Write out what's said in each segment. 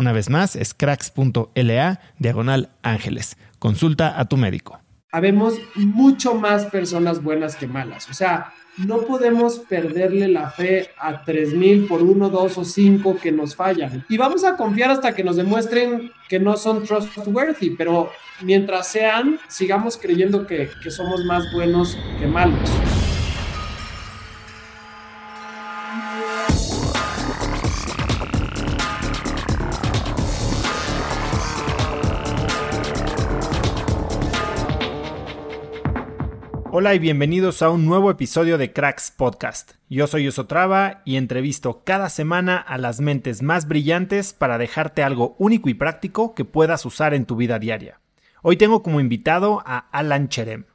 Una vez más, es cracks.la diagonal ángeles. Consulta a tu médico. Habemos mucho más personas buenas que malas. O sea, no podemos perderle la fe a 3000 por uno, dos o cinco que nos fallan. Y vamos a confiar hasta que nos demuestren que no son trustworthy, pero mientras sean, sigamos creyendo que, que somos más buenos que malos. Hola y bienvenidos a un nuevo episodio de Cracks Podcast. Yo soy Osotrava y entrevisto cada semana a las mentes más brillantes para dejarte algo único y práctico que puedas usar en tu vida diaria. Hoy tengo como invitado a Alan Cherem.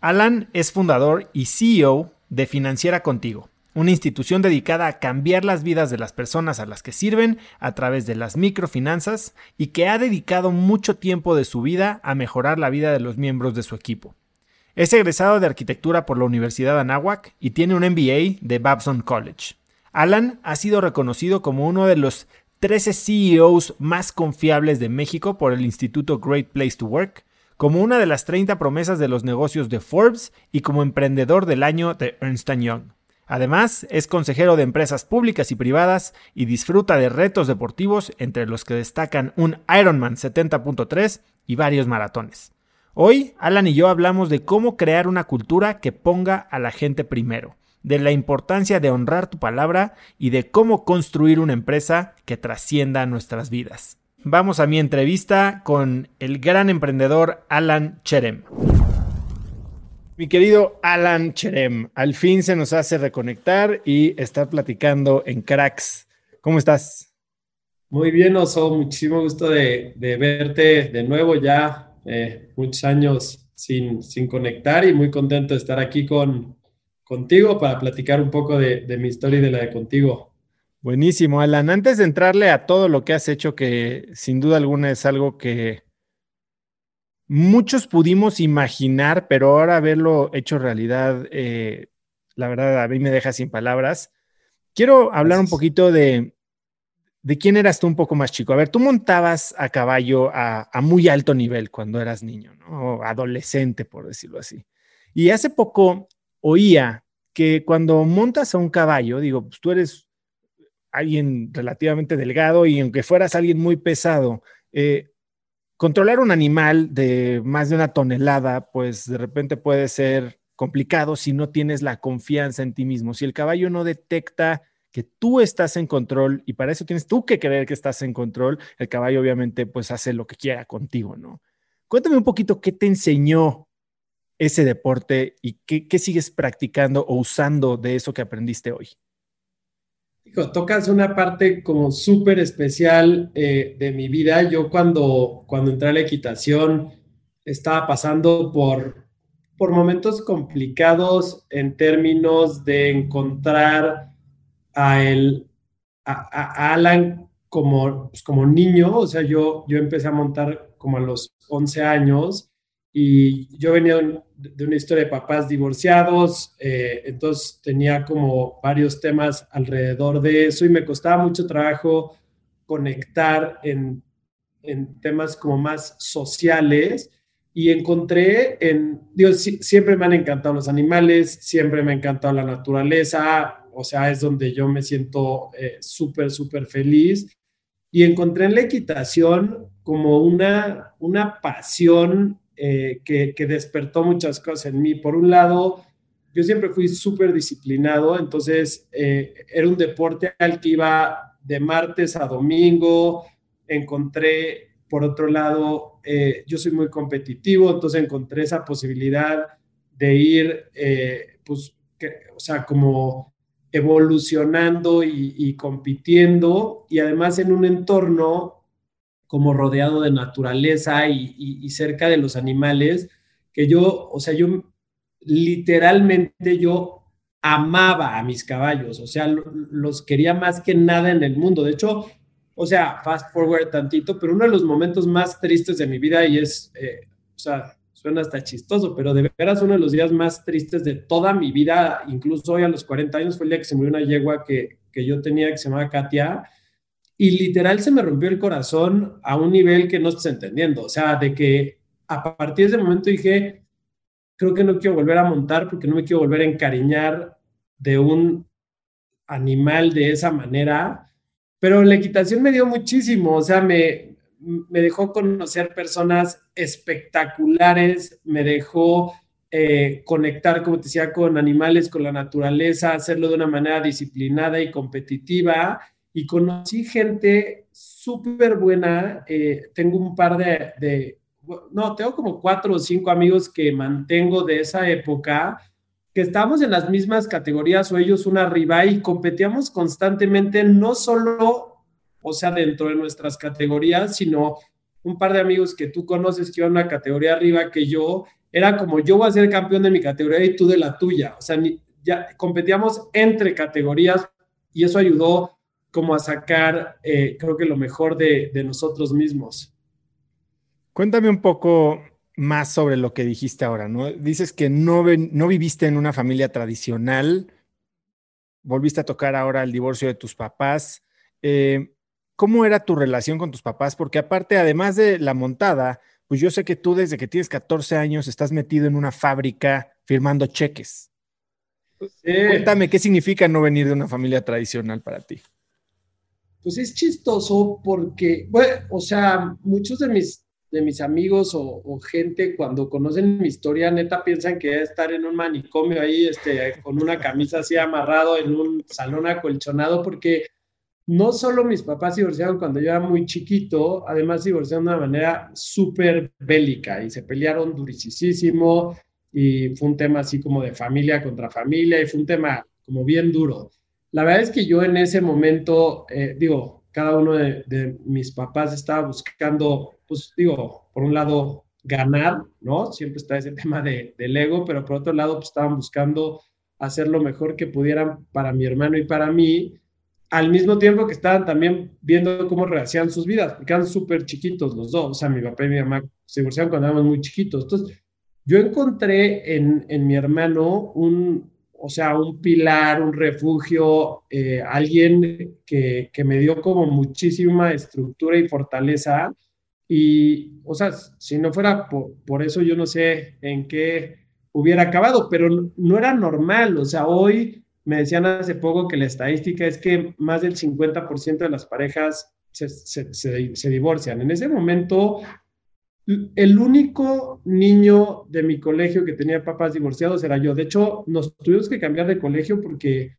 Alan es fundador y CEO de Financiera Contigo, una institución dedicada a cambiar las vidas de las personas a las que sirven a través de las microfinanzas y que ha dedicado mucho tiempo de su vida a mejorar la vida de los miembros de su equipo. Es egresado de arquitectura por la Universidad de Anáhuac y tiene un MBA de Babson College. Alan ha sido reconocido como uno de los 13 CEOs más confiables de México por el Instituto Great Place to Work, como una de las 30 promesas de los negocios de Forbes y como emprendedor del año de Ernst Young. Además, es consejero de empresas públicas y privadas y disfruta de retos deportivos entre los que destacan un Ironman 70.3 y varios maratones. Hoy, Alan y yo hablamos de cómo crear una cultura que ponga a la gente primero, de la importancia de honrar tu palabra y de cómo construir una empresa que trascienda nuestras vidas. Vamos a mi entrevista con el gran emprendedor Alan Cherem. Mi querido Alan Cherem, al fin se nos hace reconectar y estar platicando en Cracks. ¿Cómo estás? Muy bien, Oso, muchísimo gusto de, de verte de nuevo ya eh, muchos años sin, sin, conectar y muy contento de estar aquí con, contigo para platicar un poco de, de mi historia y de la de contigo. Buenísimo, Alan. Antes de entrarle a todo lo que has hecho, que sin duda alguna es algo que muchos pudimos imaginar, pero ahora verlo hecho realidad, eh, la verdad a mí me deja sin palabras. Quiero hablar un poquito de, ¿de quién eras tú un poco más chico? A ver, tú montabas a caballo a, muy alto nivel cuando eras niño, ¿no? Adolescente, por decirlo así. Y hace poco oía que cuando montas a un caballo, digo, pues tú eres alguien relativamente delgado y aunque fueras alguien muy pesado, eh, controlar un animal de más de una tonelada, pues de repente puede ser complicado si no tienes la confianza en ti mismo. Si el caballo no detecta que tú estás en control y para eso tienes tú que creer que estás en control, el caballo obviamente pues hace lo que quiera contigo, ¿no? Cuéntame un poquito qué te enseñó ese deporte y qué, sigues practicando o usando de eso que aprendiste hoy. tocas una parte como súper especial eh, de mi vida. Yo cuando, cuando entré a la equitación estaba pasando por, por momentos complicados en términos de encontrar a, el, a, Alan como, pues, como niño. O sea, yo, yo empecé a montar como a los 11 años y yo venía de una historia de papás divorciados, eh, entonces tenía como varios temas alrededor de eso y me costaba mucho trabajo conectar en, en temas como más sociales y encontré en, Dios, siempre me han encantado los animales, siempre me ha encantado la naturaleza, o sea, es donde yo me siento eh, súper, súper feliz. Y encontré en la equitación como una, una pasión eh, que, despertó muchas cosas en mí. Por un lado, yo siempre fui súper disciplinado, entonces eh, era un deporte al que iba de martes a domingo. Encontré, por otro lado, eh, yo soy muy competitivo, entonces encontré esa posibilidad de ir, pues, o sea, como evolucionando y, compitiendo y además en un entorno como rodeado de naturaleza y, cerca de los animales, que yo, o sea, yo literalmente yo amaba a mis caballos, o sea, los quería más que nada en el mundo. De hecho, o sea, fast forward tantito, pero uno de los momentos más tristes de mi vida y es, eh, o sea, suena hasta chistoso, pero de veras uno de los días más tristes de toda mi vida, incluso hoy a los 40 años, fue el día que se murió una yegua que, que yo tenía que se llamaba Katia y literal se me rompió el corazón a un nivel que no estás entendiendo. O sea, de que a partir de ese momento dije, creo que no quiero volver a montar porque no me quiero volver a encariñar de un animal de esa manera. Pero la equitación me dio muchísimo, o sea, me, me dejó conocer personas espectaculares, me dejó eh, conectar, como te decía, con animales, con la naturaleza, hacerlo de una manera disciplinada y competitiva y conocí gente súper buena. Eh, tengo un par de, no, tengo como cuatro o cinco amigos que mantengo de esa época, que estábamos en las mismas categorías o ellos una arriba y competíamos constantemente, no solo, o sea, dentro de nuestras categorías, sino un par de amigos que tú conoces que iban una categoría arriba que yo, era como yo voy a ser campeón de mi categoría y tú de la tuya. O sea, ya competíamos entre categorías y eso ayudó como a sacar, eh, creo que lo mejor de, nosotros mismos. Cuéntame un poco más sobre lo que dijiste ahora, ¿no? Dices que no, no viviste en una familia tradicional, volviste a tocar ahora el divorcio de tus papás. Eh, ¿Cómo era tu relación con tus papás? Porque aparte, además de la montada, pues yo sé que tú desde que tienes 14 años estás metido en una fábrica firmando cheques. Cuéntame, ¿qué significa no venir de una familia tradicional para ti? pues es chistoso porque, bueno, o sea, muchos de mis, de mis amigos o, gente cuando conocen mi historia, neta piensan que es estar en un manicomio ahí, este, con una camisa así amarrado en un salón acolchonado, porque no solo mis papás se divorciaron cuando yo era muy chiquito, además se divorciaron de una manera súper bélica y se pelearon durísimo y fue un tema así como de familia contra familia y fue un tema como bien duro. La verdad es que yo en ese momento, eh, digo, cada uno de, mis papás estaba buscando, pues digo, por un lado, ganar, ¿no? Siempre está ese tema de, del ego, pero por otro lado, pues estaban buscando hacer lo mejor que pudieran para mi hermano y para mí, al mismo tiempo que estaban también viendo cómo rehacían sus vidas, porque eran súper chiquitos los dos, o sea, mi papá y mi mamá se divorciaron cuando éramos muy chiquitos. Entonces, yo encontré en, en mi hermano un, o sea, un pilar, un refugio, eh, alguien que, me dio como muchísima estructura y fortaleza. Y, o sea, si no fuera por, eso, yo no sé en qué hubiera acabado, pero no, era normal. O sea, hoy me decían hace poco que la estadística es que más del 50% de las parejas se, se, divorcian. En ese momento el único niño de mi colegio que tenía papás divorciados era yo. De hecho, nos tuvimos que cambiar de colegio porque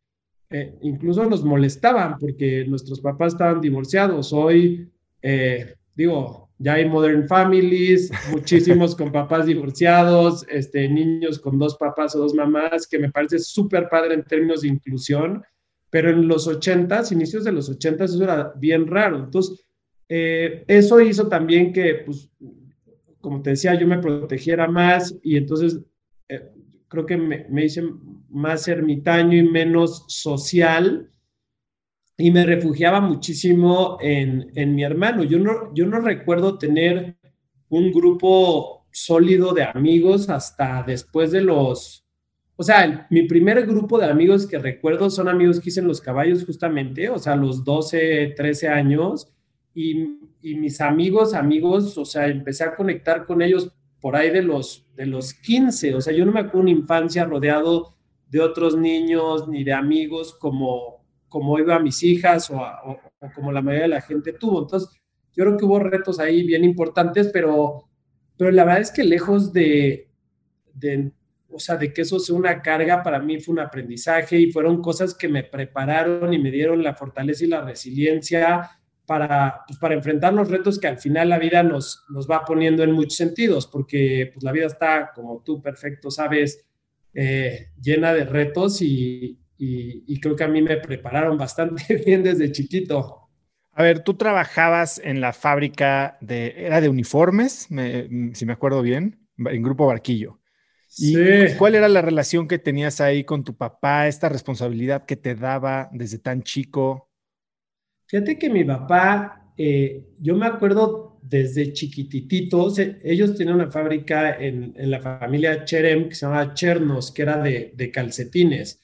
eh, incluso nos molestaban porque nuestros papás estaban divorciados. Hoy, eh, digo, ya hay modern families, muchísimos con papás divorciados, este, niños con dos papás o dos mamás, que me parece súper padre en términos de inclusión, pero en los ochentas, inicios de los ochentas, eso era bien raro. Entonces, eh, eso hizo también que, pues, como te decía, yo me protegiera más y entonces creo que me, me hice más ermitaño y menos social y me refugiaba muchísimo en, en, mi hermano. Yo no, yo no recuerdo tener un grupo sólido de amigos hasta después de los... O sea, mi primer grupo de amigos que recuerdo son amigos que hice en los caballos justamente, o sea, los 12, 13 años. Y, y mis amigos, amigos, o sea, empecé a conectar con ellos por ahí de los, de los 15. O sea, yo no me acuerdo una infancia rodeado de otros niños ni de amigos como, como iba a mis hijas o, como la mayoría de la gente tuvo. Entonces, yo creo que hubo retos ahí bien importantes, pero, pero la verdad es que lejos de, de, o sea, de que eso sea una carga, para mí fue un aprendizaje y fueron cosas que me prepararon y me dieron la fortaleza y la resiliencia para, pues, para enfrentar los retos que al final la vida nos, nos va poniendo en muchos sentidos, porque pues, la vida está, como tú perfecto sabes, eh, llena de retos y, y, creo que a mí me prepararon bastante bien desde chiquito. A ver, tú trabajabas en la fábrica de, era de uniformes, si me acuerdo bien, en Grupo Barquillo. ¿Y sí. cuál era la relación que tenías ahí con tu papá, esta responsabilidad que te daba desde tan chico? Fíjate que mi papá, eh, yo me acuerdo desde chiquititos, ellos tenían una fábrica en, la familia Cherem que se llamaba Chernos, que era de, calcetines.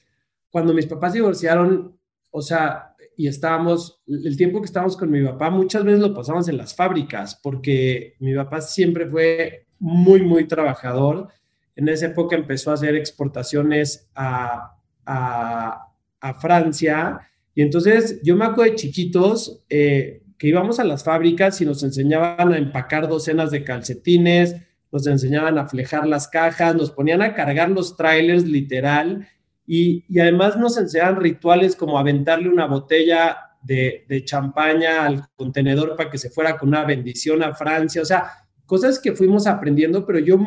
Cuando mis papás divorciaron, o sea, y estábamos, el tiempo que estábamos con mi papá, muchas veces lo pasamos en las fábricas, porque mi papá siempre fue muy, muy trabajador. En esa época empezó a hacer exportaciones a, a, a Francia y entonces yo me acuerdo de chiquitos eh, que íbamos a las fábricas y nos enseñaban a empacar docenas de calcetines, nos enseñaban a flejar las cajas, nos ponían a cargar los trailers literal y, además nos enseñaban rituales como aventarle una botella de, de champaña al contenedor para que se fuera con una bendición a Francia, o sea, cosas que fuimos aprendiendo, pero yo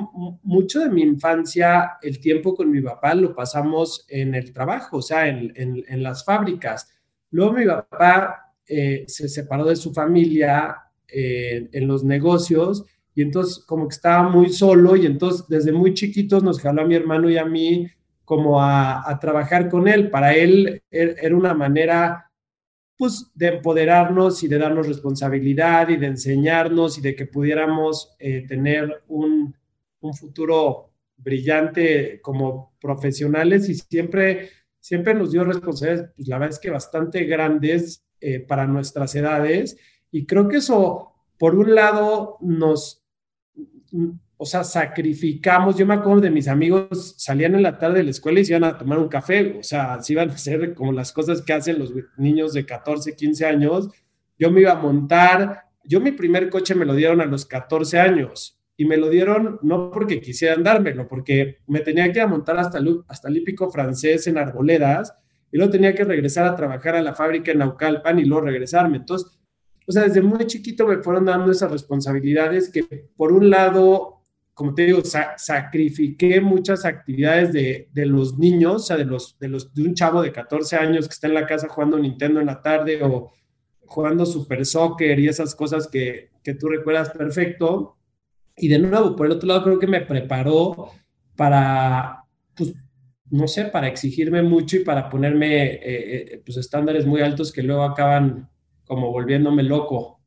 mucho de mi infancia, el tiempo con mi papá lo pasamos en el trabajo, o sea, en, en, en las fábricas. Luego mi papá eh, se separó de su familia eh, en los negocios y entonces como que estaba muy solo y entonces desde muy chiquitos nos jaló a mi hermano y a mí como a, trabajar con él. Para él er, era una manera pues de empoderarnos y de darnos responsabilidad y de enseñarnos y de que pudiéramos eh, tener un, un futuro brillante como profesionales y siempre siempre nos dio responsabilidades, pues la verdad es que bastante grandes eh, para nuestras edades. Y creo que eso, por un lado, nos, o sea, sacrificamos. Yo me acuerdo de mis amigos, salían en la tarde de la escuela y se iban a tomar un café, o sea, se iban a hacer como las cosas que hacen los niños de 14, 15 años. Yo me iba a montar, yo mi primer coche me lo dieron a los 14 años y me lo dieron no porque quisieran dármelo, porque me tenía que montar hasta hasta el hípico francés en Arboledas y luego tenía que regresar a trabajar a la fábrica en Naucalpan y luego regresarme. Entonces, o sea, desde muy chiquito me fueron dando esas responsabilidades que, por un lado, como te digo, sacrifiqué muchas actividades de, de, los niños, o sea, de, los, de, los, de un chavo de 14 años que está en la casa jugando Nintendo en la tarde o jugando Super Soccer y esas cosas que, que tú recuerdas perfecto y de nuevo, por el otro lado, creo que me preparó para, pues, no sé, para exigirme mucho y para ponerme, eh, eh, pues, estándares muy altos que luego acaban como volviéndome loco.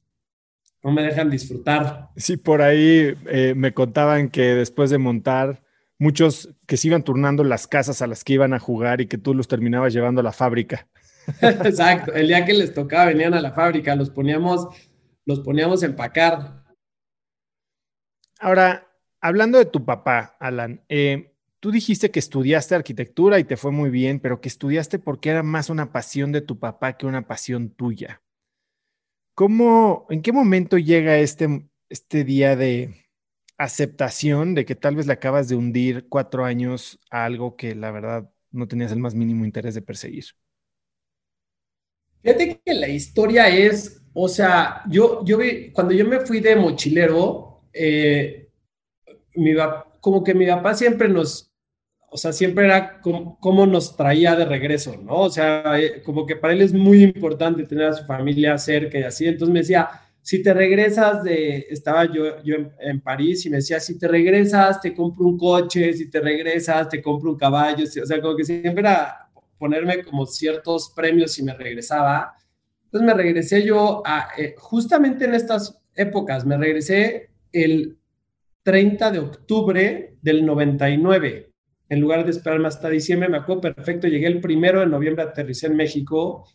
No me dejan disfrutar. Sí, por ahí eh, me contaban que después de montar, muchos que se iban turnando las casas a las que iban a jugar y que tú los terminabas llevando a la fábrica. Exacto, el día que les tocaba venían a la fábrica, los poníamos, los poníamos a empacar Ahora, hablando de tu papá, Alan, eh, tú dijiste que estudiaste arquitectura y te fue muy bien, pero que estudiaste porque era más una pasión de tu papá que una pasión tuya. ¿Cómo, en qué momento llega este, este día de, aceptación de que tal vez le acabas de hundir cuatro años a algo que la verdad no tenías el más mínimo interés de perseguir? Fíjate que la historia es, o sea, yo, yo cuando yo me fui de mochilero, eh, como que mi papá siempre nos, o sea, siempre era como, nos traía de regreso, ¿no? O sea, eh, como que para él es muy importante tener a su familia cerca y así. Entonces me decía, si te regresas de, estaba yo, yo en, París y me decía, si te regresas, te compro un coche, si te regresas, te compro un caballo. O sea, como que siempre era ponerme como ciertos premios si me regresaba. Entonces me regresé yo a, eh, justamente en estas épocas, me regresé el 30 de octubre del 99 en lugar de esperarme hasta diciembre, me acuerdo perfecto, llegué el primero de noviembre, aterricé en México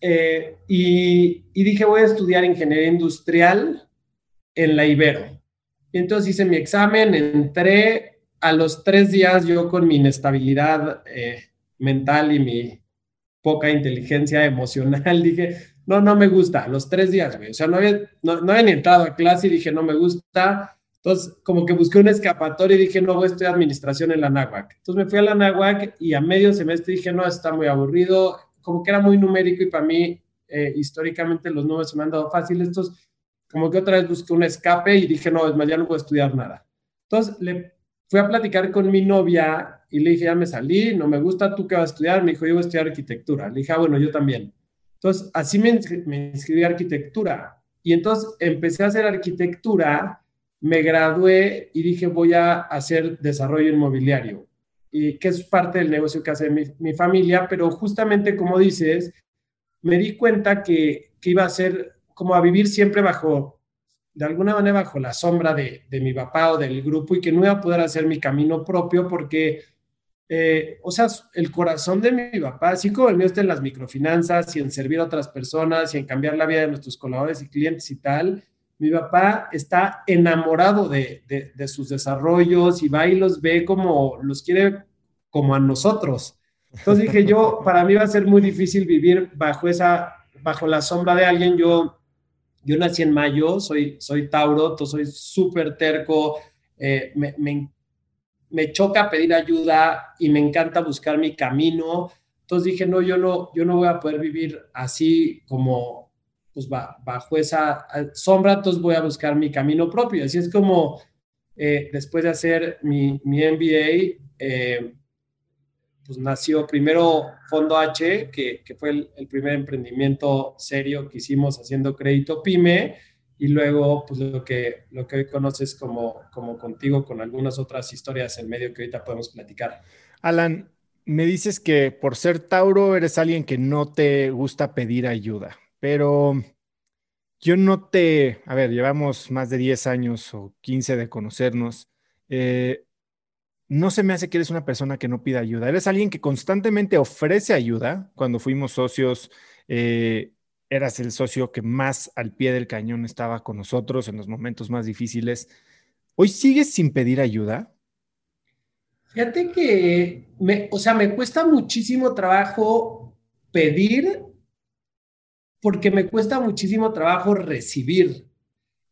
eh, y, dije, voy a estudiar ingeniería industrial en la Ibero. Y entonces hice mi examen, entré a los tres días yo con mi inestabilidad eh, mental y mi poca inteligencia emocional, dije, no, no me gusta, los tres días, güey. O sea, no había, no, no había entrado a clase y dije, no me gusta entonces, como que busqué un escapatorio y dije, no, voy a estudiar administración en la NAWAC. Entonces me fui a la NAWAC y a medio semestre dije, no, está muy aburrido, como que era muy numérico y para mí, eh, históricamente, los números se me han dado fáciles. Entonces, como que otra vez busqué un escape y dije, no, es más, ya no puedo estudiar nada. Entonces, le fui a platicar con mi novia y le dije, ya me salí, no me gusta, ¿tú qué vas a estudiar? Me dijo, yo voy a estudiar arquitectura. Le dije, ah, bueno, yo también. Entonces, así me, me inscribí a arquitectura. Y entonces empecé a hacer arquitectura me gradué y dije voy a hacer desarrollo inmobiliario, y que es parte del negocio que hace mi, familia, pero justamente como dices, me di cuenta que, iba a ser como a vivir siempre bajo, de alguna manera bajo la sombra de, mi papá o del grupo y que no iba a poder hacer mi camino propio porque, eh, o sea, el corazón de mi papá, así como el mío está en las microfinanzas y en servir a otras personas y en cambiar la vida de nuestros colaboradores y clientes y tal, mi papá está enamorado de, sus desarrollos y va y los ve como los quiere como a nosotros. Entonces dije yo, para mí va a ser muy difícil vivir bajo esa, bajo la sombra de alguien. Yo, yo nací en mayo, soy, soy Tauro, soy súper terco, eh, me, me, choca pedir ayuda y me encanta buscar mi camino. Entonces dije, no, yo no, yo no voy a poder vivir así como, pues bajo esa sombra, entonces voy a buscar mi camino propio. Así es como eh, después de hacer mi, mi MBA, eh, pues nació primero Fondo H, que, que fue el, primer emprendimiento serio que hicimos haciendo crédito PYME, y luego pues lo que, lo que hoy conoces como, como contigo, con algunas otras historias en medio que ahorita podemos platicar. Alan, me dices que por ser Tauro eres alguien que no te gusta pedir ayuda pero yo no te, a ver, llevamos más de 10 años o 15 de conocernos. Eh, no se me hace que eres una persona que no pida ayuda. Eres alguien que constantemente ofrece ayuda. Cuando fuimos socios, eh, eras el socio que más al pie del cañón estaba con nosotros en los momentos más difíciles. ¿Hoy sigues sin pedir ayuda? Fíjate que, me, o sea, me cuesta muchísimo trabajo pedir porque me cuesta muchísimo trabajo recibir.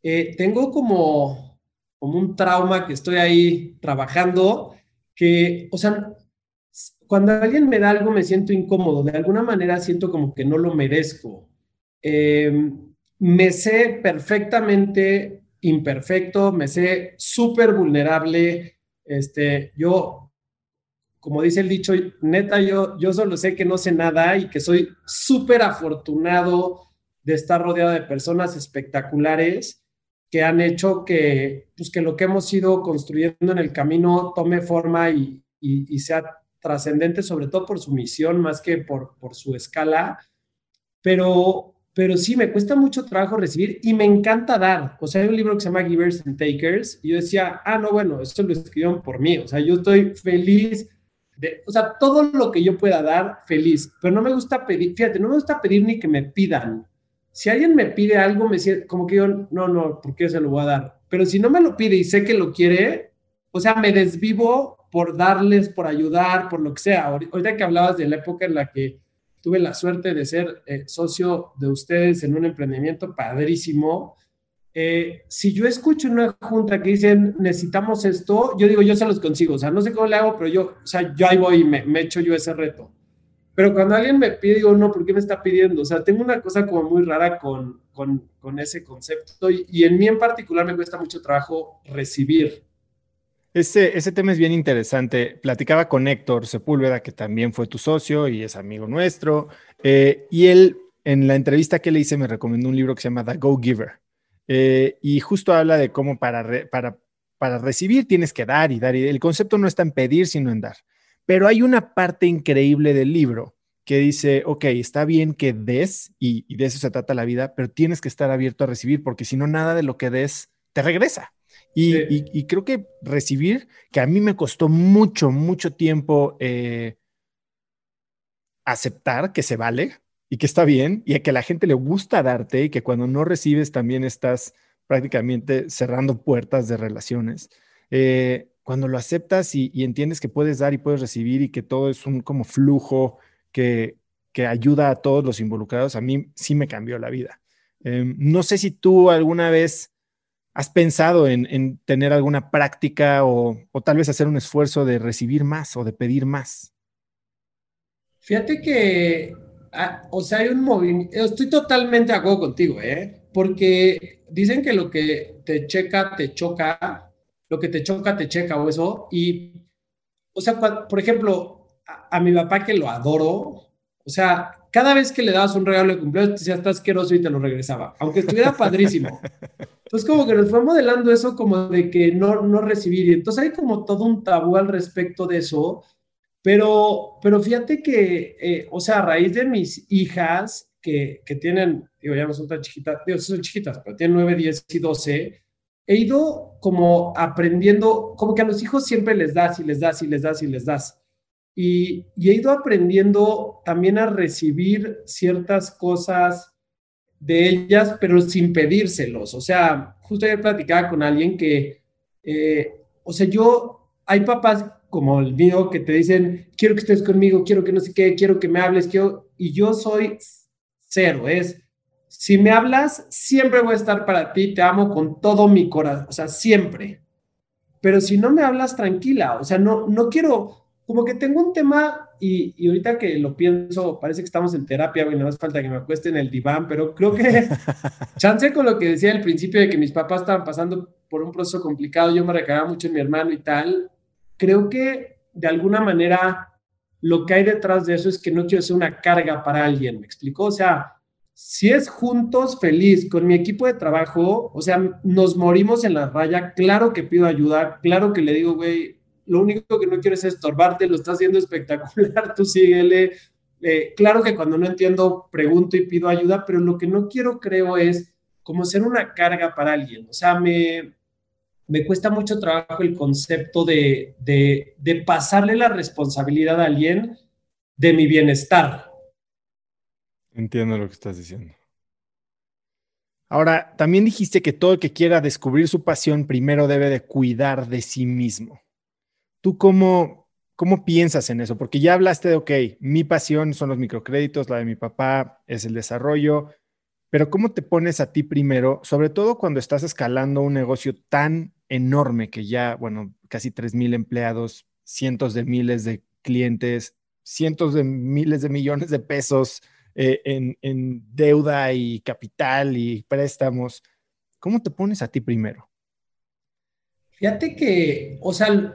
Eh, tengo como, como un trauma que estoy ahí trabajando, que, o sea, cuando alguien me da algo me siento incómodo, de alguna manera siento como que no lo merezco. Em, me sé perfectamente imperfecto, me sé súper vulnerable. Este, yo como dice el dicho, neta, yo, yo solo sé que no sé nada y que soy súper afortunado de estar rodeado de personas espectaculares que han hecho que, pues, que lo que hemos ido construyendo en el camino tome forma y, y, sea trascendente, sobre todo por su misión más que por, por su escala. Pero, pero sí, me cuesta mucho trabajo recibir y me encanta dar. O sea, hay un libro que se llama Givers and Takers y yo decía, ah, no, bueno, esto lo escribieron por mí. O sea, yo estoy feliz o sea, todo lo que yo pueda dar, feliz, pero no me gusta pedir, fíjate, no me gusta pedir ni que me pidan. Si alguien me pide algo, me siento como que yo, no, no, ¿por qué se lo voy a dar? Pero si no me lo pide y sé que lo quiere, o sea, me desvivo por darles, por ayudar, por lo que sea. Ahorita que hablabas de la época en la que tuve la suerte de ser eh, socio de ustedes en un emprendimiento padrísimo, eh, si yo escucho una junta que dicen necesitamos esto, yo digo yo se los consigo, o sea, no sé cómo le hago, pero yo, o sea, yo ahí voy y me, me echo yo ese reto. Pero cuando alguien me pide, digo, no, ¿por qué me está pidiendo? O sea, tengo una cosa como muy rara con, con, con ese concepto y, y, en mí en particular me cuesta mucho trabajo recibir. Ese, ese tema es bien interesante. Platicaba con Héctor Sepúlveda, que también fue tu socio y es amigo nuestro, eh, y él en la entrevista que le hice me recomendó un libro que se llama The Go Giver. Eh, y justo habla de cómo para, para, para recibir tienes que dar y dar. Y el concepto no está en pedir, sino en dar. Pero hay una parte increíble del libro que dice, ok, está bien que des, y, y de eso se trata la vida, pero tienes que estar abierto a recibir, porque si no, nada de lo que des te regresa. Y, sí. y, y, creo que recibir, que a mí me costó mucho, mucho tiempo eh, aceptar que se vale, y que está bien y a que a la gente le gusta darte y que cuando no recibes también estás prácticamente cerrando puertas de relaciones. Eh, cuando lo aceptas y, y, entiendes que puedes dar y puedes recibir y que todo es un como flujo que, que ayuda a todos los involucrados, a mí sí me cambió la vida. Eh, no sé si tú alguna vez has pensado en, en tener alguna práctica o, o tal vez hacer un esfuerzo de recibir más o de pedir más. Fíjate que Ah, o sea, hay un movimiento, estoy totalmente de acuerdo contigo, ¿eh? Porque dicen que lo que te checa, te choca, lo que te choca, te checa o eso. Y, o sea, cuando, por ejemplo, a, a, mi papá que lo adoro, o sea, cada vez que le dabas un regalo de cumpleaños, te decía, está asqueroso y te lo regresaba, aunque estuviera padrísimo. Entonces, como que nos fue modelando eso como de que no, no recibir. Y entonces hay como todo un tabú al respecto de eso pero, pero fíjate que, eh, o sea, a raíz de mis hijas que, que, tienen, digo, ya no son tan chiquitas, digo, son chiquitas, pero tienen 9, 10 y 12, he ido como aprendiendo, como que a los hijos siempre les das y les das y les das y les das. Y, y he ido aprendiendo también a recibir ciertas cosas de ellas, pero sin pedírselos. O sea, justo ayer platicaba con alguien que, eh, o sea, yo, hay papás como el mío que te dicen, quiero que estés conmigo, quiero que no sé qué, quiero que me hables, quiero... y yo soy cero, es, si me hablas, siempre voy a estar para ti, te amo con todo mi corazón, o sea, siempre. Pero si no me hablas, tranquila, o sea, no, no quiero, como que tengo un tema y, y ahorita que lo pienso, parece que estamos en terapia, y no hace falta que me acueste en el diván, pero creo que chance con lo que decía al principio de que mis papás estaban pasando por un proceso complicado, yo me recargaba mucho en mi hermano y tal, creo que de alguna manera lo que hay detrás de eso es que no quiero ser una carga para alguien, ¿me explicó? O sea, si es juntos, feliz, con mi equipo de trabajo, o sea, nos morimos en la raya, claro que pido ayuda, claro que le digo, güey, lo único que no quiero es estorbarte, lo estás haciendo espectacular, tú síguele. Eh, claro que cuando no entiendo, pregunto y pido ayuda, pero lo que no quiero, creo, es como ser una carga para alguien. O sea, me, me cuesta mucho trabajo el concepto de, de, de, pasarle la responsabilidad a alguien de mi bienestar. Entiendo lo que estás diciendo. Ahora, también dijiste que todo el que quiera descubrir su pasión primero debe de cuidar de sí mismo. ¿Tú cómo, cómo piensas en eso? Porque ya hablaste de, ok, mi pasión son los microcréditos, la de mi papá es el desarrollo, pero ¿cómo te pones a ti primero, sobre todo cuando estás escalando un negocio tan enorme que ya, bueno, casi 3.000 empleados, cientos de miles de clientes, cientos de miles de millones de pesos eh, en, deuda y capital y préstamos? ¿Cómo te pones a ti primero? Fíjate que, o sea,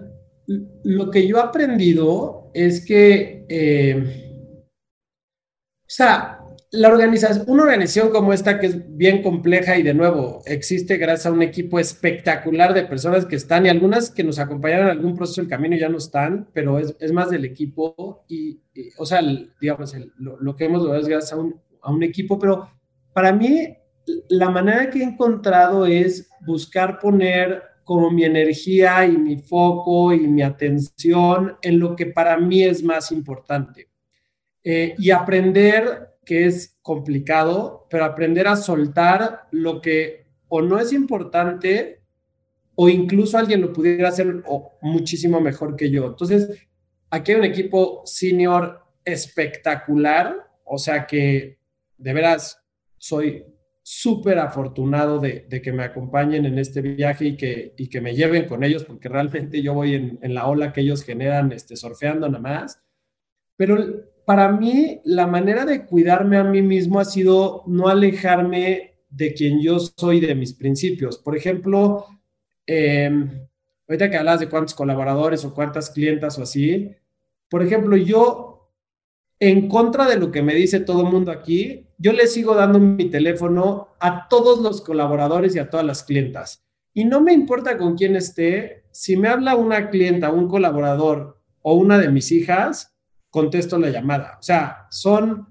lo que yo he aprendido es que, eh, o sea, la organización, una organización como esta que es bien compleja y de nuevo existe gracias a un equipo espectacular de personas que están y algunas que nos acompañaron en algún proceso del camino ya no están, pero es, es más del equipo y, y o sea, el, digamos, lo, que hemos logrado es gracias a un, a un equipo, pero para mí la manera que he encontrado es buscar poner como mi energía y mi foco y mi atención en lo que para mí es más importante. Eh, y aprender que es complicado, pero aprender a soltar lo que o no es importante o incluso alguien lo pudiera hacer muchísimo mejor que yo. Entonces, aquí hay un equipo senior espectacular, o sea que de veras soy súper afortunado de, que me acompañen en este viaje y que, y que me lleven con ellos, porque realmente yo voy en, en, la ola que ellos generan, este, surfeando nada más. Pero para mí, la manera de cuidarme a mí mismo ha sido no alejarme de quien yo soy, de mis principios. Por ejemplo, eh, ahorita que hablas de cuántos colaboradores o cuántas clientas o así, por ejemplo, yo, en contra de lo que me dice todo el mundo aquí, yo le sigo dando mi teléfono a todos los colaboradores y a todas las clientas. Y no me importa con quién esté, si me habla una clienta, un colaborador o una de mis hijas, contesto la llamada. O sea, son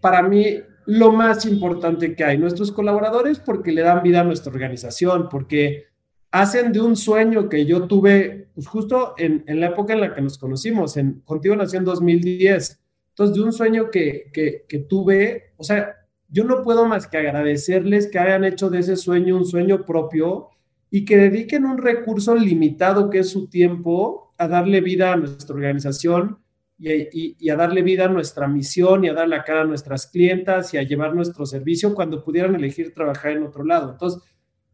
para mí lo más importante que hay. Nuestros colaboradores porque le dan vida a nuestra organización, porque hacen de un sueño que yo tuve pues justo en, en, la época en la que nos conocimos, en, contigo nació en 2010. Entonces, de un sueño que, que, que tuve, o sea, yo no puedo más que agradecerles que hayan hecho de ese sueño un sueño propio y que dediquen un recurso limitado que es su tiempo a darle vida a nuestra organización y, a darle vida a nuestra misión y a dar la cara a nuestras clientas y a llevar nuestro servicio cuando pudieran elegir trabajar en otro lado. Entonces,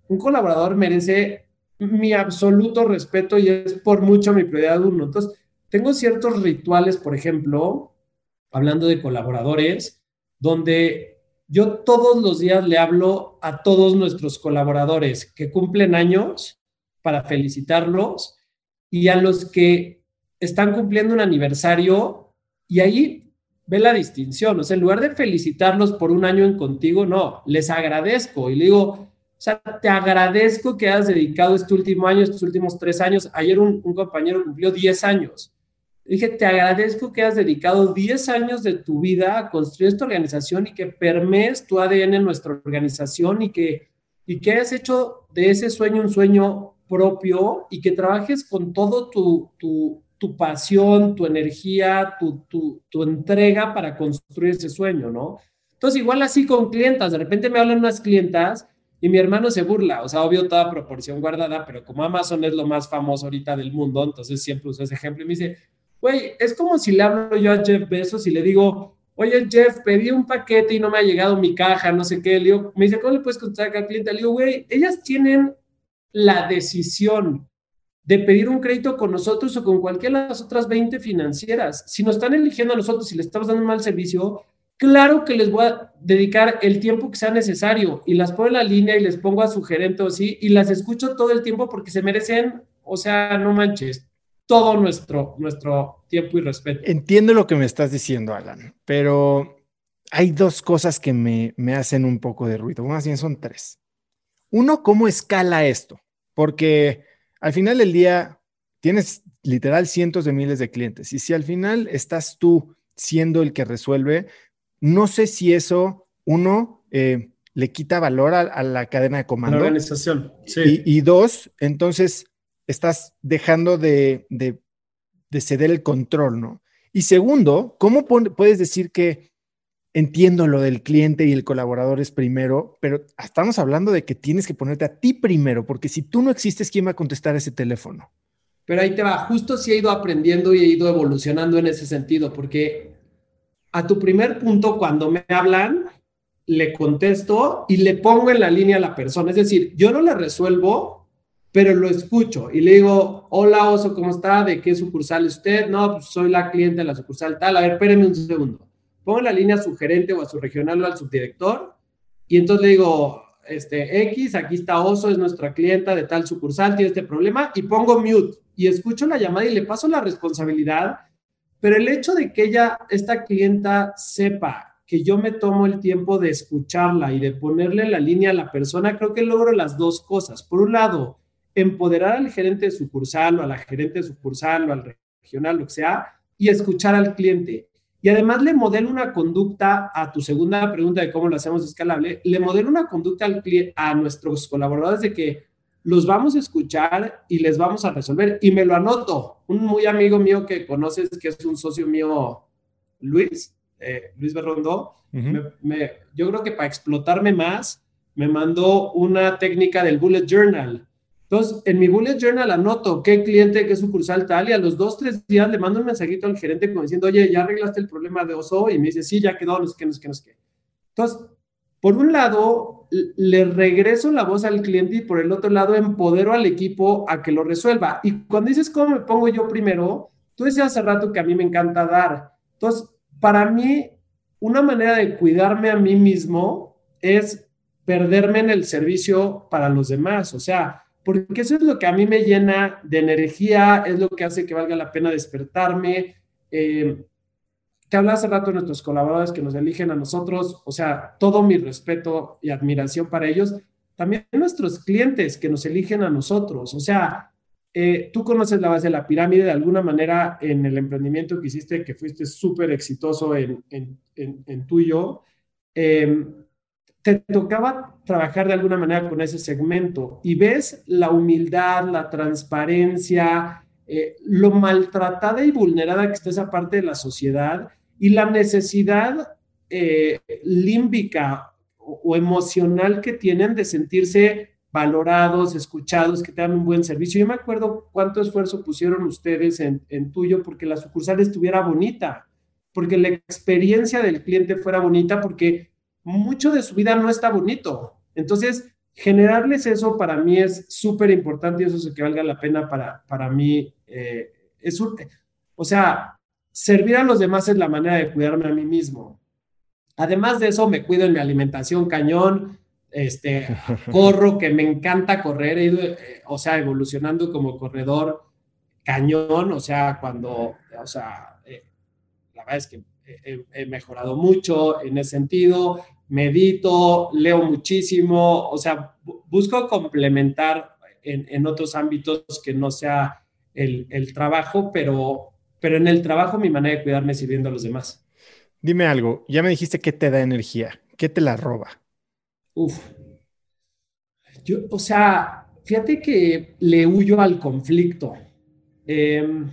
un colaborador merece mi absoluto respeto y es por mucho mi prioridad uno. Entonces, tengo ciertos rituales, por ejemplo, hablando de colaboradores, donde yo todos los días le hablo a todos nuestros colaboradores que cumplen años para felicitarlos y a los que están cumpliendo un aniversario y ahí ve la distinción. O sea, en lugar de felicitarlos por un año en contigo, no, les agradezco y le digo, o sea, te agradezco que hayas dedicado este último año, estos últimos tres años. Ayer un, compañero cumplió 10 años. Dije, te agradezco que hayas dedicado 10 años de tu vida a construir esta organización y que permees tu ADN en nuestra organización y que, y que hayas hecho de ese sueño un sueño propio y que trabajes con todo tu, tu, tu pasión, tu energía, tu, tu, tu entrega para construir ese sueño, ¿no? Entonces, igual así con clientas, de repente me hablan unas clientas y mi hermano se burla, o sea, obvio toda proporción guardada, pero como Amazon es lo más famoso ahorita del mundo, entonces siempre uso ese ejemplo y me dice, güey, es como si le hablo yo a Jeff Bezos y le digo, oye Jeff, pedí un paquete y no me ha llegado mi caja, no sé qué, le digo, me dice, ¿cómo le puedes contestar al cliente? Le digo, güey, ellas tienen la decisión de pedir un crédito con nosotros o con cualquiera de las otras 20 financieras. Si nos están eligiendo a nosotros y le estamos dando un mal servicio, Claro que les voy a dedicar el tiempo que sea necesario y las pongo en la línea y les pongo a su gerente o sí y las escucho todo el tiempo porque se merecen, o sea, no manches, todo nuestro, nuestro tiempo y respeto. Entiendo lo que me estás diciendo, Alan, pero hay dos cosas que me, me hacen un poco de ruido, más bien son tres. Uno, ¿cómo escala esto? Porque al final del día tienes literal cientos de miles de clientes y si al final estás tú siendo el que resuelve, no sé si eso, uno, eh, le quita valor a, la cadena de comando. La organización, sí. Y, dos, entonces estás dejando de, ceder el control, ¿no? Y segundo, ¿cómo puedes decir que entiendo lo del cliente y el colaborador es primero, pero estamos hablando de que tienes que ponerte a ti primero, porque si tú no existes, ¿quién va a contestar ese teléfono? Pero ahí te va, justo si he ido aprendiendo y he ido evolucionando en ese sentido, porque a tu primer punto, cuando me hablan, le contesto y le pongo en la línea a la persona. Es decir, yo no le resuelvo, pero lo escucho y le digo, hola Oso, ¿cómo está? ¿De qué sucursal es usted? No, pues soy la cliente de la sucursal tal. A ver, espéreme un segundo. Pongo en la línea a su gerente o a su regional o al subdirector y entonces le digo, este X, aquí está Oso, es nuestra clienta de tal sucursal, tiene este problema y pongo mute y escucho la llamada y le paso la responsabilidad pero el hecho de que ella, esta clienta, sepa que yo me tomo el tiempo de escucharla y de ponerle la línea a la persona, creo que logro las dos cosas. Por un lado, empoderar al gerente de sucursal o a la gerente de sucursal o al regional, lo que sea, y escuchar al cliente. Y además le modelo una conducta a tu segunda pregunta de cómo lo hacemos escalable, le modelo una conducta al, a nuestros colaboradores de que los vamos a escuchar y les vamos a resolver. Y me lo anoto. Un muy amigo mío que conoces, que es un socio mío, Luis, eh, Luis Berrondo, yo creo que para explotarme más, me mandó una técnica del bullet journal. Entonces, en mi bullet journal anoto qué cliente, qué sucursal tal, y a los dos, tres días le mando un mensajito al gerente como diciendo, oye, ya arreglaste el problema de Oso, y me dice, sí, ya quedó, no sé qué, no sé qué, no sé qué. Entonces, por un lado, le regreso la voz al cliente y por el otro lado, empodero al equipo a que lo resuelva. Y cuando dices cómo me pongo yo primero, tú decías hace rato que a mí me encanta dar. Entonces, para mí, una manera de cuidarme a mí mismo es perderme en el servicio para los demás. O sea, porque eso es lo que a mí me llena de energía, es lo que hace que valga la pena despertarme. Eh, te hablaba hace rato de nuestros colaboradores que nos eligen a nosotros, o sea, todo mi respeto y admiración para ellos. También nuestros clientes que nos eligen a nosotros, o sea, eh, tú conoces la base de la pirámide de alguna manera en el emprendimiento que hiciste, que fuiste súper exitoso en, en, en, tuyo. Em, te tocaba trabajar de alguna manera con ese segmento y ves la humildad, la transparencia, eh, lo maltratada y vulnerada que está esa parte de la sociedad y la necesidad eh, límbica o, emocional que tienen de sentirse valorados, escuchados, que te dan un buen servicio. Yo me acuerdo cuánto esfuerzo pusieron ustedes en, en tuyo porque la sucursal estuviera bonita, porque la experiencia del cliente fuera bonita, porque mucho de su vida no está bonito. Entonces, generarles eso para mí es súper importante y eso es lo que valga la pena para, para mí. Eh, es o sea, servir a los demás es la manera de cuidarme a mí mismo. Además de eso, me cuido en mi alimentación cañón, este, corro, que me encanta correr, he ido, eh, o sea, evolucionando como corredor cañón, o sea, cuando, o sea, eh, la verdad es que he, mejorado mucho en ese sentido, medito, leo muchísimo, o sea, busco complementar en, otros ámbitos que no sea el, trabajo, pero, pero en el trabajo mi manera de cuidarme sirviendo a los demás. Dime algo, ya me dijiste que te da energía, ¿qué te la roba? Uf. Yo, o sea, fíjate que le huyo al conflicto. Em,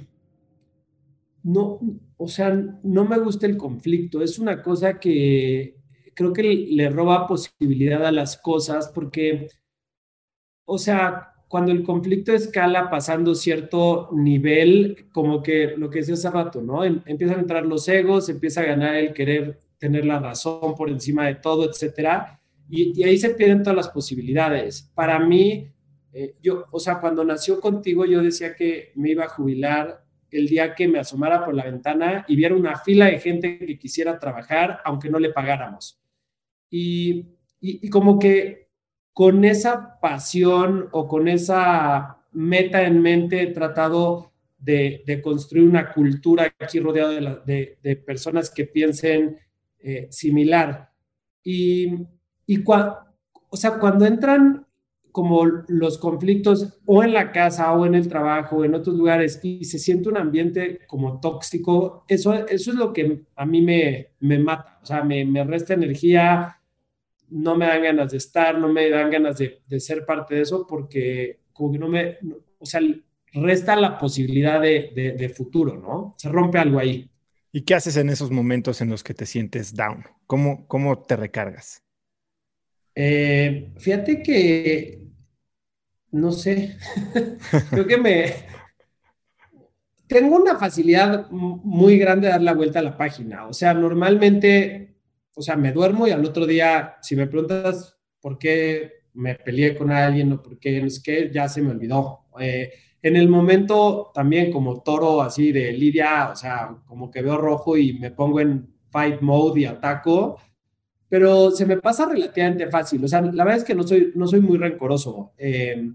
no, o sea, no me gusta el conflicto. Es una cosa que creo que le roba posibilidad a las cosas porque, o sea, cuando el conflicto escala pasando cierto nivel, como que lo que decía hace rato, ¿no? Em, empiezan a entrar los egos, empieza a ganar el querer tener la razón por encima de todo, etcétera. Y, ahí se pierden todas las posibilidades. Para mí, eh, yo, o sea, cuando nació contigo, yo decía que me iba a jubilar el día que me asomara por la ventana y viera una fila de gente que quisiera trabajar, aunque no le pagáramos. Y, y, como que con esa pasión o con esa meta en mente he tratado de, de construir una cultura aquí rodeada de, de, personas que piensen eh, similar. Y, y o sea, cuando entran como los conflictos o en la casa o en el trabajo o en otros lugares y se siente un ambiente como tóxico, eso, eso es lo que a mí me, me mata, o sea, me, me, resta energía, no me dan ganas de estar, no me dan ganas de, de ser parte de eso porque como que no me, o sea, resta la posibilidad de, de, de futuro, ¿no? Se rompe algo ahí. ¿Y qué haces en esos momentos en los que te sientes down? ¿Cómo, cómo te recargas? Eh, fíjate que, no sé, creo que me... Tengo una facilidad muy grande de dar la vuelta a la página. O sea, normalmente, o sea, me duermo y al otro día, si me preguntas por qué me peleé con alguien o por qué es que ya se me olvidó. Eh, en el momento también como toro así de Lidia, o sea, como que veo rojo y me pongo en fight mode y ataco, pero se me pasa relativamente fácil. O sea, la verdad es que no soy, no soy muy rencoroso. Eh,